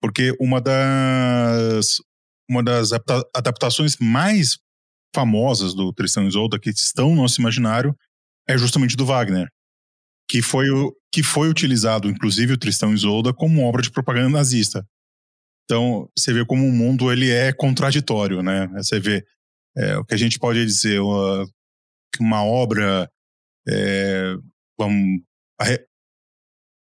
porque uma das uma das adaptações mais famosas do Tristão Isolda que estão no nosso imaginário é justamente do Wagner, que foi o que foi utilizado, inclusive o Tristão Isolda, como obra de propaganda nazista. Então você vê como o mundo ele é contraditório, né? Você vê é, o que a gente pode dizer uma, uma obra é, vamos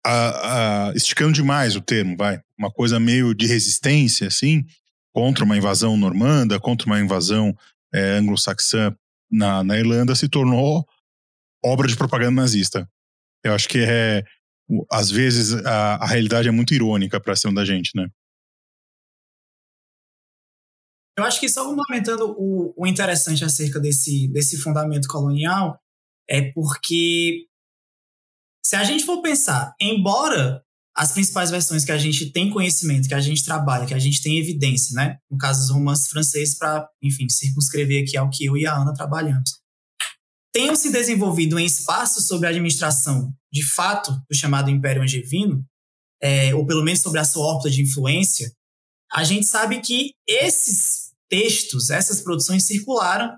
a, a, esticando demais o termo, vai, uma coisa meio de resistência, assim, contra uma invasão normanda, contra uma invasão é, anglo-saxã na, na Irlanda, se tornou obra de propaganda nazista. Eu acho que é, às vezes, a, a realidade é muito irônica para cima da gente, né? Eu acho que só complementando o, o interessante acerca desse, desse fundamento colonial é porque se a gente for pensar, embora as principais versões que a gente tem conhecimento, que a gente trabalha, que a gente tem evidência, né? No caso dos romances franceses, para, enfim, circunscrever aqui ao que eu e a Ana trabalhamos. Tenham se desenvolvido em espaços sobre a administração, de fato, do chamado Império Angevino, é, ou pelo menos sobre a sua órbita de influência, a gente sabe que esses textos, essas produções circularam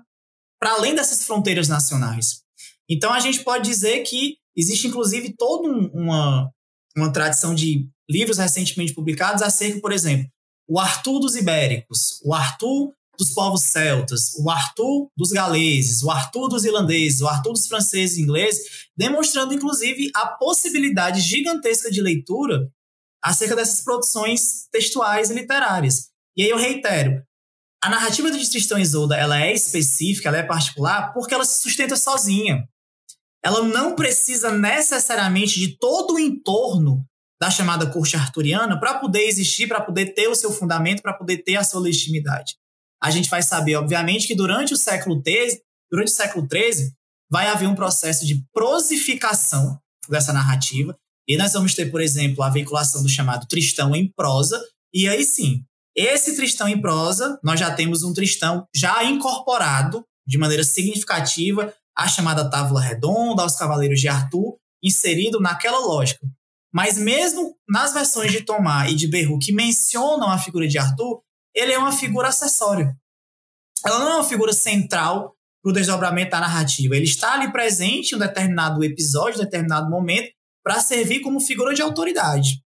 para além dessas fronteiras nacionais. Então a gente pode dizer que Existe, inclusive, toda um, uma, uma tradição de livros recentemente publicados acerca, por exemplo, o Arthur dos Ibéricos, o Arthur dos povos celtas, o Arthur dos galeses, o Arthur dos irlandeses, o Arthur dos franceses e ingleses, demonstrando, inclusive, a possibilidade gigantesca de leitura acerca dessas produções textuais e literárias. E aí eu reitero, a narrativa de Tristão e Isolda ela é específica, ela é particular, porque ela se sustenta sozinha ela não precisa necessariamente de todo o entorno da chamada corte arturiana para poder existir, para poder ter o seu fundamento, para poder ter a sua legitimidade. A gente vai saber, obviamente, que durante o século XIII, durante o século XIII, vai haver um processo de prosificação dessa narrativa, e nós vamos ter, por exemplo, a veiculação do chamado Tristão em prosa, e aí sim, esse Tristão em prosa, nós já temos um Tristão já incorporado de maneira significativa a chamada Távola Redonda, aos Cavaleiros de Arthur, inserido naquela lógica. Mas mesmo nas versões de Tomás e de Berru que mencionam a figura de Arthur, ele é uma figura acessória. Ela não é uma figura central para o desdobramento da narrativa. Ele está ali presente em um determinado episódio, em um determinado momento, para servir como figura de autoridade.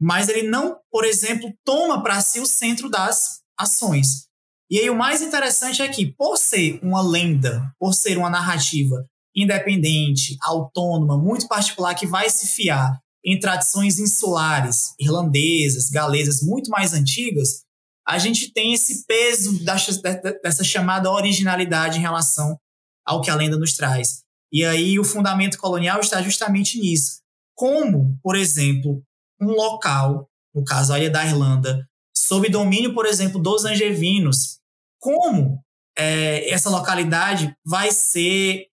Mas ele não, por exemplo, toma para si o centro das ações. E aí o mais interessante é que, por ser uma lenda, por ser uma narrativa independente, autônoma, muito particular, que vai se fiar em tradições insulares, irlandesas, galesas muito mais antigas, a gente tem esse peso dessa, chamada originalidade em relação ao que a lenda nos traz. E aí o fundamento colonial está justamente nisso. Como, por exemplo, um local, no caso a Ilha da Irlanda, sob domínio, por exemplo, dos angevinos, como é, essa localidade vai ser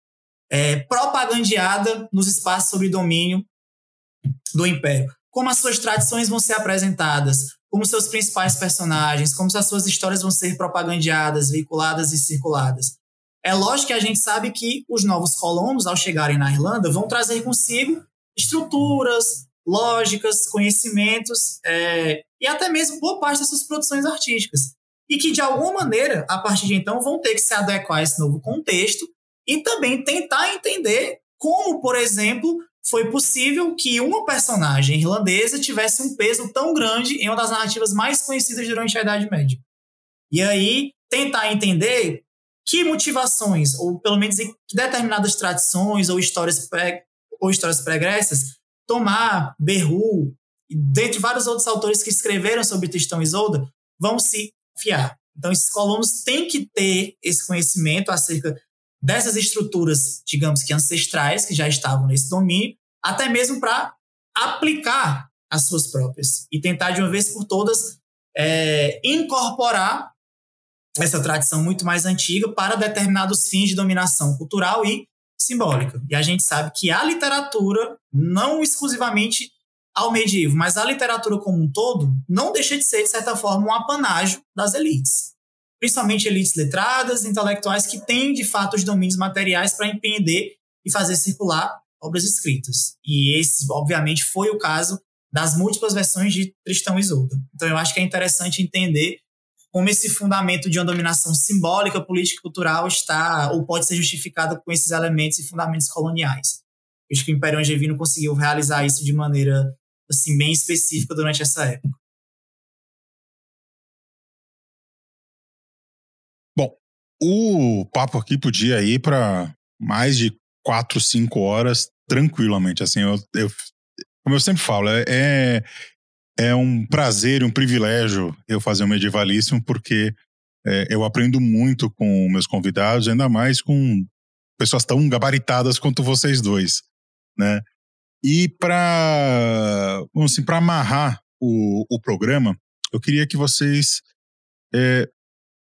é, propagandeada nos espaços sob domínio do Império. como as suas tradições vão ser apresentadas, como seus principais personagens, como as suas histórias vão ser propagandeadas, veiculadas e circuladas. É lógico que a gente sabe que os novos colonos, ao chegarem na Irlanda, vão trazer consigo estruturas, lógicas, conhecimentos é, e até mesmo boa parte das suas produções artísticas. E que, de alguma maneira, a partir de então, vão ter que se adequar a esse novo contexto e também tentar entender como, por exemplo, foi possível que uma personagem irlandesa tivesse um peso tão grande em uma das narrativas mais conhecidas durante a Idade Média. E aí, tentar entender que motivações, ou pelo menos que determinadas tradições ou histórias, pré, ou histórias pregressas, Tomar, Berru, dentre vários outros autores que escreveram sobre Tristão e Isolda, vão se Então, esses colonos têm que ter esse conhecimento acerca dessas estruturas, digamos que ancestrais, que já estavam nesse domínio, até mesmo para aplicar as suas próprias e tentar de uma vez por todas é, incorporar essa tradição muito mais antiga para determinados fins de dominação cultural e simbólica. E a gente sabe que a literatura, não exclusivamente ao medievo, mas a literatura como um todo, não deixa de ser, de certa forma, um apanágio das elites principalmente elites letradas, intelectuais que têm de fato os domínios materiais para empreender e fazer circular obras escritas. E esse, obviamente, foi o caso das múltiplas versões de Tristão e Isolda. Então, eu acho que é interessante entender como esse fundamento de uma dominação simbólica, política e cultural está ou pode ser justificado com esses elementos e fundamentos coloniais. Acho que o Império Angevino conseguiu realizar isso de maneira assim bem específica durante essa época. O papo aqui podia ir para mais de quatro, cinco horas tranquilamente. Assim, eu, eu como eu sempre falo, é, é, é um prazer e um privilégio eu fazer o Medievalíssimo, porque é, eu aprendo muito com meus convidados, ainda mais com pessoas tão gabaritadas quanto vocês dois, né? E para assim, amarrar o, o programa, eu queria que vocês é,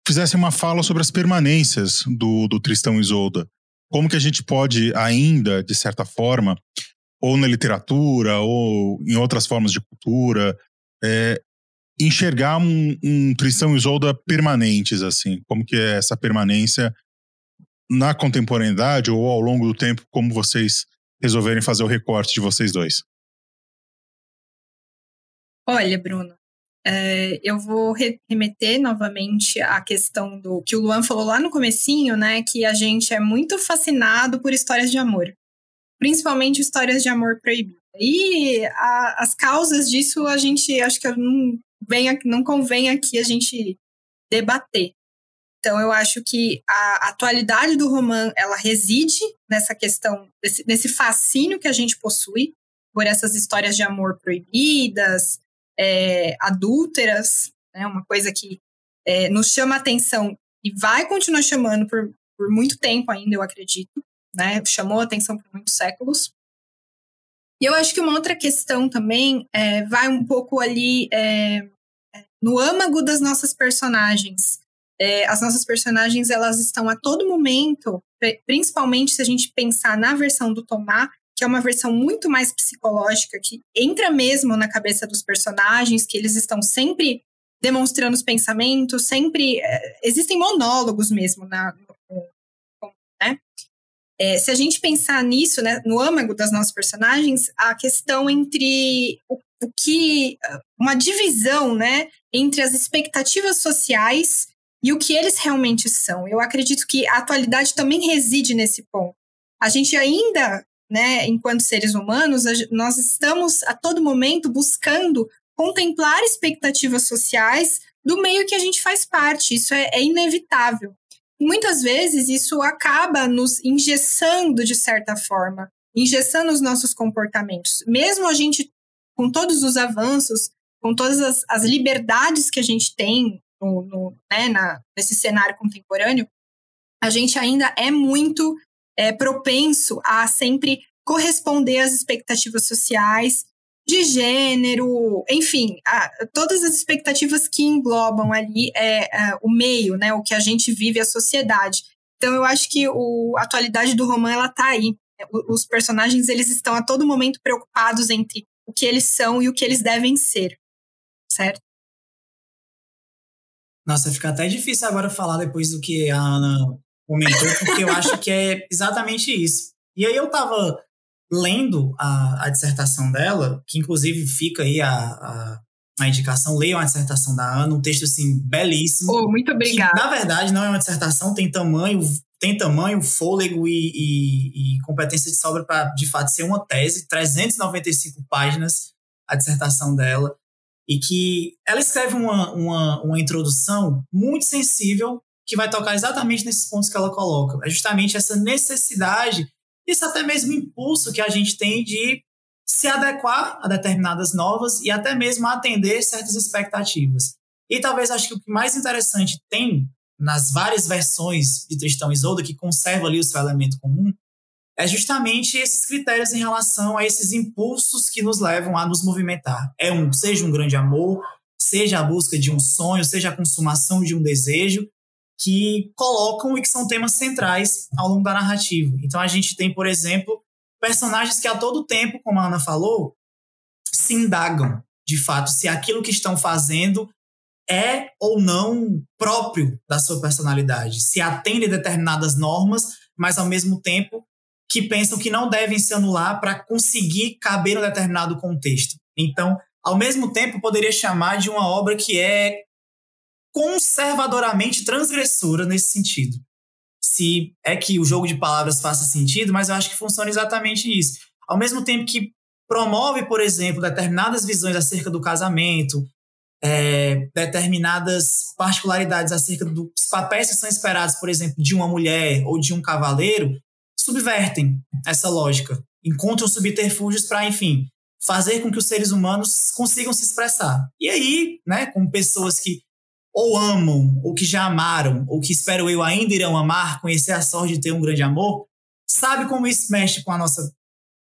fizesse uma fala sobre as permanências do, do Tristão Isolda. Como que a gente pode ainda, de certa forma, ou na literatura, ou em outras formas de cultura, é, enxergar um, um Tristão Isolda permanentes, assim? Como que é essa permanência na contemporaneidade ou ao longo do tempo, como vocês resolverem fazer o recorte de vocês dois? Olha, Bruno, é, eu vou remeter novamente à questão do que o Luan falou lá no comecinho, né? Que a gente é muito fascinado por histórias de amor. Principalmente histórias de amor proibido. E a, as causas disso a gente acho que não, vem, não convém aqui a gente debater. Então eu acho que a atualidade do romance ela reside nessa questão, desse, nesse fascínio que a gente possui por essas histórias de amor proibidas, é, adúlteras, né, uma coisa que é, nos chama atenção e vai continuar chamando por, por muito tempo ainda, eu acredito, né, chamou atenção por muitos séculos. E eu acho que uma outra questão também é, vai um pouco ali é, no âmago das nossas personagens. É, as nossas personagens elas estão a todo momento, principalmente se a gente pensar na versão do Tomás, que é uma versão muito mais psicológica, que entra mesmo na cabeça dos personagens, que eles estão sempre demonstrando os pensamentos, sempre. É, existem monólogos mesmo na. Né? É, se a gente pensar nisso, né, no âmago das nossas personagens, a questão entre o, o que. uma divisão né, entre as expectativas sociais e o que eles realmente são. Eu acredito que a atualidade também reside nesse ponto. A gente ainda né, enquanto seres humanos, nós estamos a todo momento buscando contemplar expectativas sociais do meio que a gente faz parte. Isso é, é inevitável. E muitas vezes isso acaba nos engessando de certa forma, engessando os nossos comportamentos. Mesmo a gente, com todos os avanços, com todas as, as liberdades que a gente tem no, no, né, na, nesse cenário contemporâneo, a gente ainda é muito é, propenso a sempre corresponder às expectativas sociais de gênero, enfim, a, todas as expectativas que englobam ali é, é, o meio, né, o que a gente vive, a sociedade. Então eu acho que o, a atualidade do romance ela tá aí. Os personagens eles estão a todo momento preocupados entre o que eles são e o que eles devem ser, certo? Nossa, fica até difícil agora falar depois do que a Ana comentou, porque eu acho que é exatamente isso. E aí eu tava lendo a, a dissertação dela, que inclusive fica aí a, a, a, indicação, leiam a dissertação da Ana, um texto assim belíssimo. Oh, muito obrigada. na verdade não é uma dissertação, tem tamanho, tem tamanho, fôlego e, e, e competência de sobra para de fato ser uma tese, 395 páginas a dissertação dela, e que ela escreve uma, uma, uma introdução muito sensível que vai tocar exatamente nesses pontos que ela coloca. É justamente essa necessidade isso até mesmo impulso que a gente tem de se adequar a determinadas novas e até mesmo atender certas expectativas. E talvez acho que o que mais interessante tem nas várias versões de Tristão e Isolda, que conserva ali o seu elemento comum, é justamente esses critérios em relação a esses impulsos que nos levam a nos movimentar. É um, seja um grande amor, seja a busca de um sonho, seja a consumação de um desejo, que colocam e que são temas centrais ao longo da narrativa. Então a gente tem, por exemplo, personagens que a todo tempo, como a Ana falou, se indagam, de fato, se aquilo que estão fazendo é ou não próprio da sua personalidade, se atende determinadas normas, mas ao mesmo tempo que pensam que não devem se anular para conseguir caber em um determinado contexto. Então, ao mesmo tempo, poderia chamar de uma obra que é conservadoramente transgressora nesse sentido. Se é que o jogo de palavras faça sentido, mas eu acho que funciona exatamente isso. Ao mesmo tempo que promove, por exemplo, determinadas visões acerca do casamento, é, determinadas particularidades acerca dos papéis que são esperados, por exemplo, de uma mulher ou de um cavaleiro, subvertem essa lógica, encontram subterfúgios para, enfim, fazer com que os seres humanos consigam se expressar. E aí, né, com pessoas que ou amam, ou que já amaram, ou que espero eu ainda irão amar, conhecer a sorte de ter um grande amor, sabe como isso mexe com a nossa,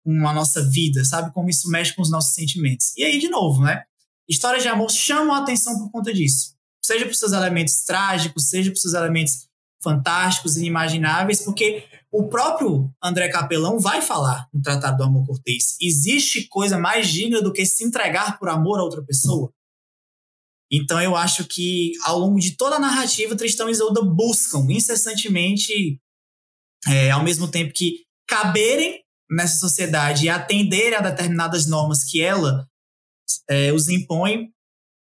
com a nossa vida, sabe como isso mexe com os nossos sentimentos. E aí, de novo, né? Histórias de amor chamam a atenção por conta disso. Seja por seus elementos trágicos, seja por seus elementos fantásticos, inimagináveis, porque o próprio André Capelão vai falar no Tratado do Amor Cortês. Existe coisa mais digna do que se entregar por amor a outra pessoa? Então eu acho que ao longo de toda a narrativa, Tristão e Isolda buscam incessantemente, é, ao mesmo tempo que caberem nessa sociedade e atenderem a determinadas normas que ela é, os impõe,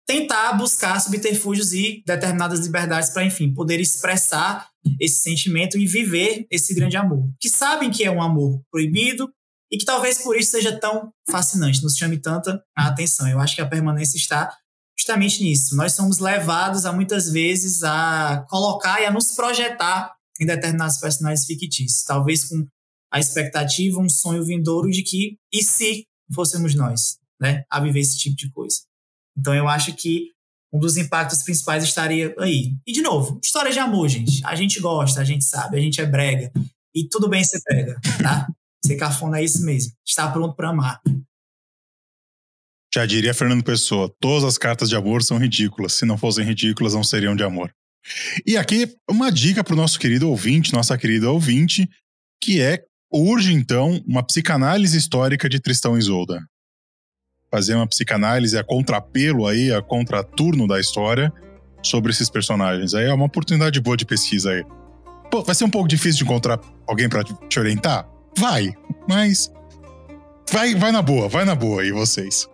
tentar buscar subterfúgios e determinadas liberdades para, enfim, poder expressar esse sentimento e viver esse grande amor. Que sabem que é um amor proibido e que talvez por isso seja tão fascinante, nos chame tanta atenção. Eu acho que a permanência está justamente nisso. Nós somos levados a muitas vezes a colocar e a nos projetar em determinados personagens fictícios, talvez com a expectativa, um sonho vindouro de que e se fôssemos nós, né, a viver esse tipo de coisa. Então eu acho que um dos impactos principais estaria aí. E de novo, história de amor, gente. A gente gosta, a gente sabe, a gente é brega. E tudo bem ser brega, tá? Ser cafona é isso mesmo. Está pronto para amar. Já diria Fernando Pessoa, todas as cartas de amor são ridículas. Se não fossem ridículas, não seriam de amor. E aqui, uma dica para o nosso querido ouvinte, nossa querida ouvinte, que é, urge então, uma psicanálise histórica de Tristão e Isolda. Fazer uma psicanálise a contrapelo aí, a contraturno da história sobre esses personagens. Aí é uma oportunidade boa de pesquisa aí. Pô, vai ser um pouco difícil de encontrar alguém para te orientar? Vai, mas vai, vai na boa, vai na boa aí vocês.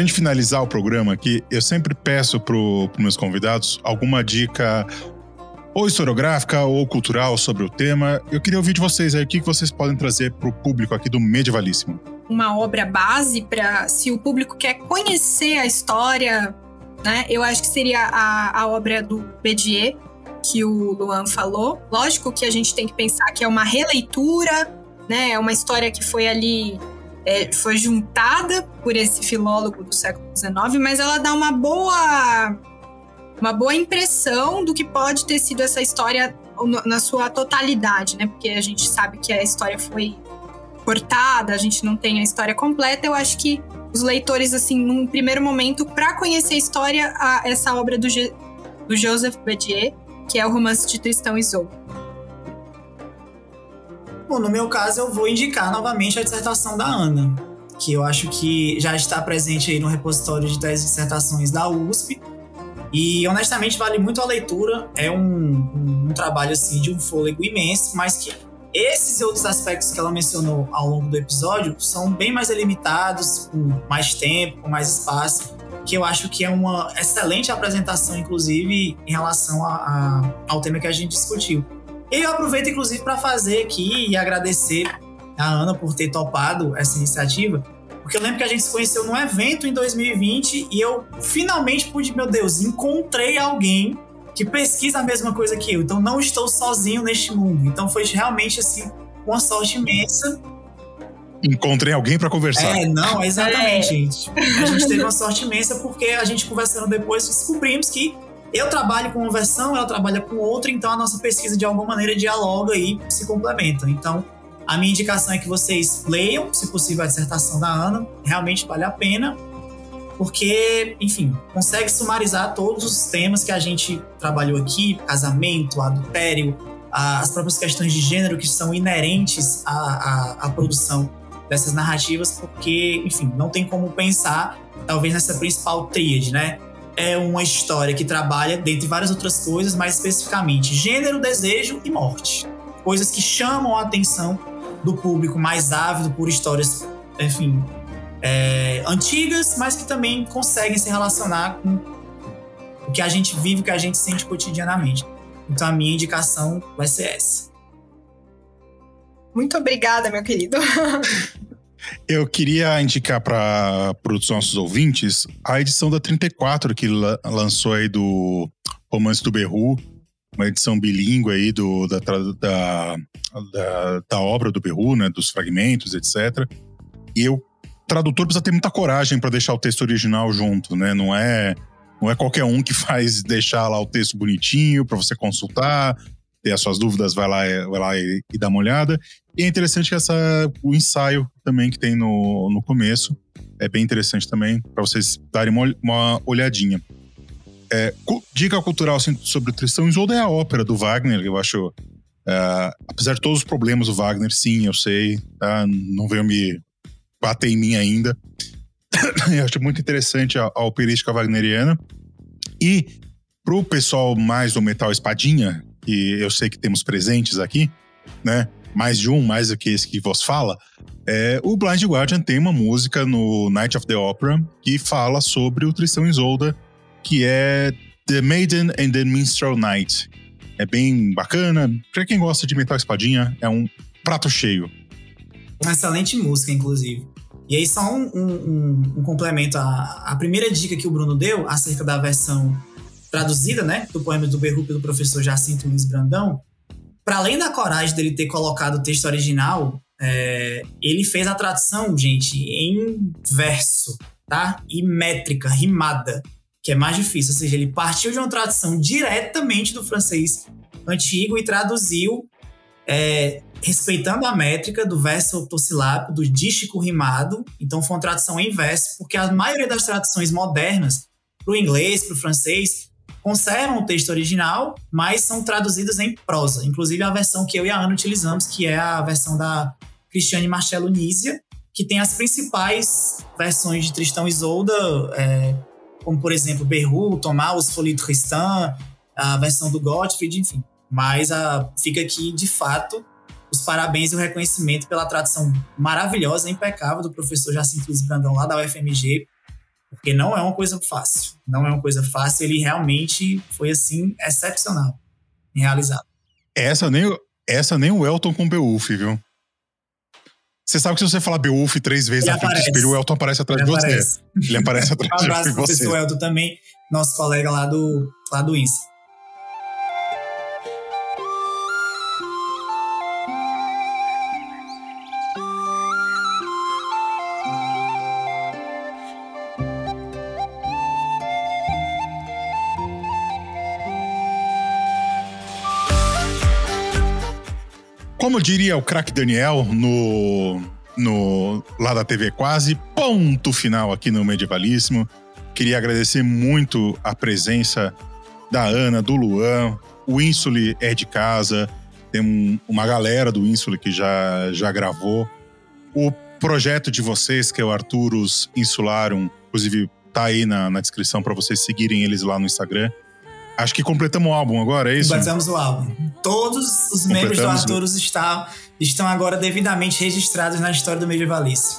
A gente finalizar o programa aqui, eu sempre peço para os meus convidados alguma dica ou historiográfica ou cultural sobre o tema. Eu queria ouvir de vocês aí o que vocês podem trazer para o público aqui do Medievalíssimo. Uma obra base para se o público quer conhecer a história, né? Eu acho que seria a, a obra do Bedier, que o Luan falou. Lógico que a gente tem que pensar que é uma releitura, né? É uma história que foi ali é, foi juntada por esse filólogo do século XIX, mas ela dá uma boa uma boa impressão do que pode ter sido essa história na sua totalidade, né? Porque a gente sabe que a história foi cortada, a gente não tem a história completa. Eu acho que os leitores, assim, num primeiro momento, para conhecer a história, a, essa obra do, Ge, do Joseph Bedier, que é o romance de Tristão e Isolde. Bom, no meu caso, eu vou indicar novamente a dissertação da Ana, que eu acho que já está presente aí no repositório de 10 dissertações da USP. E honestamente vale muito a leitura. É um, um, um trabalho assim de um fôlego imenso, mas que esses e outros aspectos que ela mencionou ao longo do episódio são bem mais delimitados, com mais tempo, com mais espaço, que eu acho que é uma excelente apresentação, inclusive, em relação a, a, ao tema que a gente discutiu. E eu aproveito, inclusive, para fazer aqui e agradecer a Ana por ter topado essa iniciativa, porque eu lembro que a gente se conheceu num evento em 2020 e eu finalmente pude, meu Deus, encontrei alguém que pesquisa a mesma coisa que eu. Então não estou sozinho neste mundo. Então foi realmente assim uma sorte imensa. Encontrei alguém para conversar. É, não, exatamente, é. gente. A gente teve uma sorte imensa porque a gente conversando depois descobrimos que eu trabalho com uma versão, ela trabalha com outra, então a nossa pesquisa de alguma maneira dialoga e se complementa. Então, a minha indicação é que vocês leiam, se possível, a dissertação da Ana, realmente vale a pena, porque, enfim, consegue sumarizar todos os temas que a gente trabalhou aqui: casamento, adultério, as próprias questões de gênero que são inerentes à, à, à produção dessas narrativas, porque, enfim, não tem como pensar, talvez, nessa principal tríade, né? É uma história que trabalha, dentre várias outras coisas, mais especificamente gênero, desejo e morte. Coisas que chamam a atenção do público mais ávido por histórias, enfim, é, antigas, mas que também conseguem se relacionar com o que a gente vive, o que a gente sente cotidianamente. Então a minha indicação vai ser essa. Muito obrigada, meu querido. Eu queria indicar para os nossos ouvintes a edição da 34 que lançou aí do Romance do Berru, uma edição bilíngue aí do, da, da, da, da obra do Berru, né, dos fragmentos, etc. E o tradutor precisa ter muita coragem para deixar o texto original junto, né? Não é não é qualquer um que faz deixar lá o texto bonitinho para você consultar, ter as suas dúvidas, vai lá, vai lá e, e dá uma olhada. E é interessante essa, o ensaio também que tem no, no começo. É bem interessante também, para vocês darem uma, uma olhadinha. É, dica cultural assim, sobre o Tristão e Isolda é a ópera do Wagner, eu acho. Uh, apesar de todos os problemas do Wagner, sim, eu sei, tá? não veio me bater em mim ainda. eu acho muito interessante a, a operística wagneriana. E pro pessoal mais do metal espadinha, que eu sei que temos presentes aqui, né? Mais de um, mais do que esse que vos fala. É, o Blind Guardian tem uma música no Night of the Opera que fala sobre o Tristão Isolda, que é The Maiden and the Minstrel Night. É bem bacana. Pra quem gosta de metal espadinha, é um prato cheio. Uma excelente música, inclusive. E aí, só um, um, um complemento à, à primeira dica que o Bruno deu acerca da versão traduzida, né, do poema do Berru pelo professor Jacinto Luiz Brandão, para além da coragem dele ter colocado o texto original, é, ele fez a tradução, gente, em verso, tá? E métrica, rimada, que é mais difícil. Ou seja, ele partiu de uma tradução diretamente do francês antigo e traduziu é, respeitando a métrica do verso octossilábico, do dístico rimado. Então foi uma tradução em verso, porque a maioria das traduções modernas para o inglês, para o francês, conservam o texto original, mas são traduzidos em prosa. Inclusive a versão que eu e a Ana utilizamos, que é a versão da Cristiane Marcello Nízia, que tem as principais versões de Tristão e Isolda, é, como por exemplo Berru, Tomás, Folie Tristan, a versão do Gottfried, enfim. Mas a, fica aqui, de fato, os parabéns e o reconhecimento pela tradução maravilhosa, impecável do professor Jacinto Luiz Brandão, lá da UFMG, porque não é uma coisa fácil. Não é uma coisa fácil. Ele realmente foi, assim, excepcional em realizar. Essa nem, essa nem o Elton com Beowulf, viu? Você sabe que se você falar Beowulf três vezes ele na frente do espelho, o Elton aparece atrás ele de você. Ele aparece atrás um abraço de você. professor Elton também, nosso colega lá do, lá do INSE. Como diria o craque Daniel no, no lá da TV Quase, ponto final aqui no Medievalíssimo. Queria agradecer muito a presença da Ana, do Luan. O Insule é de casa, tem um, uma galera do Insule que já, já gravou. O projeto de vocês, que é o Arturos Insularum, inclusive tá aí na, na descrição para vocês seguirem eles lá no Instagram. Acho que completamos o álbum agora, é isso? Completamos o álbum. Todos os membros do Arturos estão, estão agora devidamente registrados na história do medievalice.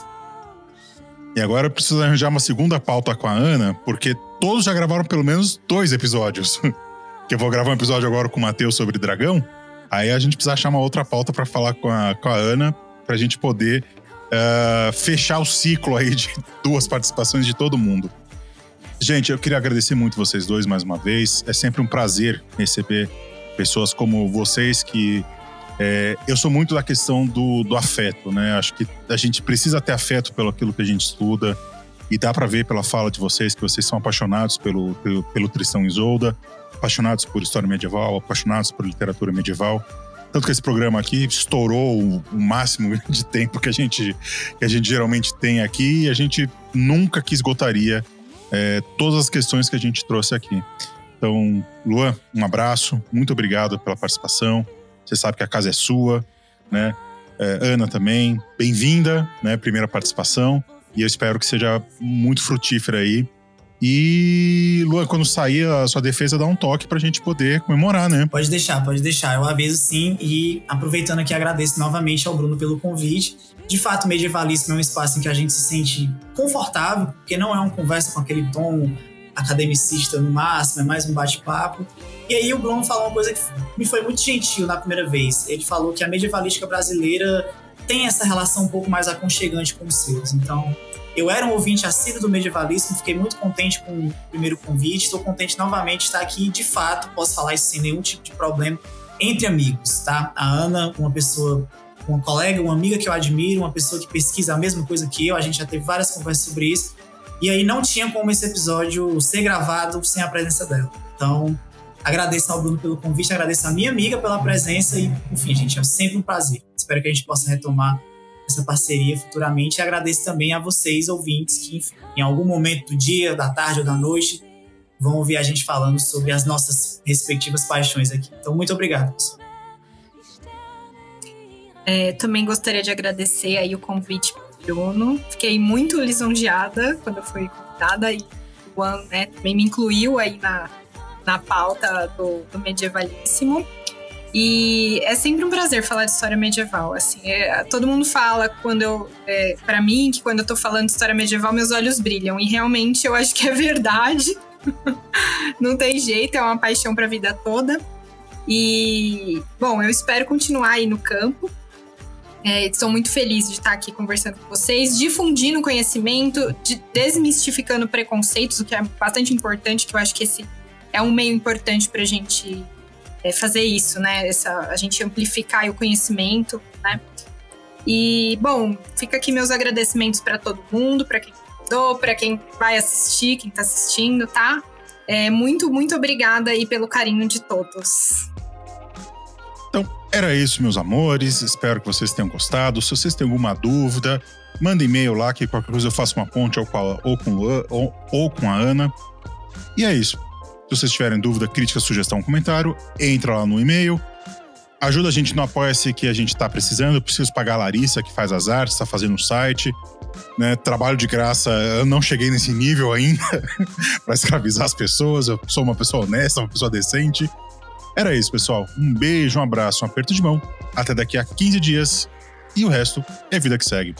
E agora eu preciso arranjar uma segunda pauta com a Ana, porque todos já gravaram pelo menos dois episódios. que eu vou gravar um episódio agora com o Matheus sobre dragão. Aí a gente precisa achar uma outra pauta para falar com a, com a Ana, pra gente poder uh, fechar o ciclo aí de duas participações de todo mundo. Gente, eu queria agradecer muito vocês dois mais uma vez. É sempre um prazer receber pessoas como vocês que. É, eu sou muito da questão do, do afeto, né? Acho que a gente precisa ter afeto pelo aquilo que a gente estuda. E dá para ver pela fala de vocês que vocês são apaixonados pelo, pelo, pelo Tristão Isolda, apaixonados por história medieval, apaixonados por literatura medieval. Tanto que esse programa aqui estourou o, o máximo de tempo que a, gente, que a gente geralmente tem aqui e a gente nunca que esgotaria é, todas as questões que a gente trouxe aqui. Então, Luan, um abraço, muito obrigado pela participação. Você sabe que a casa é sua, né? É, Ana também, bem-vinda, né? Primeira participação. E eu espero que seja muito frutífera aí e, Luan, quando sair a sua defesa, dá um toque pra gente poder comemorar, né? Pode deixar, pode deixar. Eu aviso sim. E aproveitando aqui, agradeço novamente ao Bruno pelo convite. De fato, o Medievalíssimo é um espaço em que a gente se sente confortável, porque não é uma conversa com aquele tom academicista no máximo, é mais um bate-papo. E aí o Bruno falou uma coisa que me foi muito gentil na primeira vez. Ele falou que a medievalística brasileira tem essa relação um pouco mais aconchegante com os seus. Então, eu era um ouvinte assíduo do medievalismo, fiquei muito contente com o primeiro convite, estou contente novamente de estar aqui. De fato, posso falar isso sem nenhum tipo de problema entre amigos, tá? A Ana, uma pessoa, uma colega, uma amiga que eu admiro, uma pessoa que pesquisa a mesma coisa que eu, a gente já teve várias conversas sobre isso. E aí não tinha como esse episódio ser gravado sem a presença dela. Então, agradeço ao Bruno pelo convite, agradeço a minha amiga pela presença e, enfim, gente, é sempre um prazer. Espero que a gente possa retomar essa parceria futuramente. E agradeço também a vocês, ouvintes, que em algum momento do dia, da tarde ou da noite vão ouvir a gente falando sobre as nossas respectivas paixões aqui. Então, muito obrigado, pessoal. É, também gostaria de agradecer aí o convite Bruno. Fiquei muito lisonjeada quando fui convidada e o Juan né, também me incluiu aí na, na pauta do, do Medievalíssimo. E é sempre um prazer falar de história medieval. Assim, é, todo mundo fala quando eu, é, para mim, que quando eu tô falando de história medieval, meus olhos brilham. E realmente eu acho que é verdade. Não tem jeito, é uma paixão para a vida toda. E, bom, eu espero continuar aí no campo. É, muito feliz de estar aqui conversando com vocês, difundindo conhecimento, de, desmistificando preconceitos, o que é bastante importante, que eu acho que esse é um meio importante para a gente é, fazer isso, né? Essa, a gente amplificar o conhecimento, né? E, bom, fica aqui meus agradecimentos para todo mundo, para quem mandou, para quem vai assistir, quem está assistindo, tá? É, muito, muito obrigada aí pelo carinho de todos. Então, era isso, meus amores. Espero que vocês tenham gostado. Se vocês têm alguma dúvida, manda e-mail lá que qualquer coisa eu faço uma ponte ou com a, ou com, ou, ou com a Ana. E é isso. Se vocês tiverem dúvida, crítica, sugestão, comentário, entra lá no e-mail. Ajuda a gente no Apoia-se que a gente está precisando. Eu preciso pagar a Larissa, que faz as artes, está fazendo o site. Né? Trabalho de graça, eu não cheguei nesse nível ainda para escravizar as pessoas. Eu sou uma pessoa honesta, uma pessoa decente. Era isso, pessoal. Um beijo, um abraço, um aperto de mão. Até daqui a 15 dias. E o resto é vida que segue.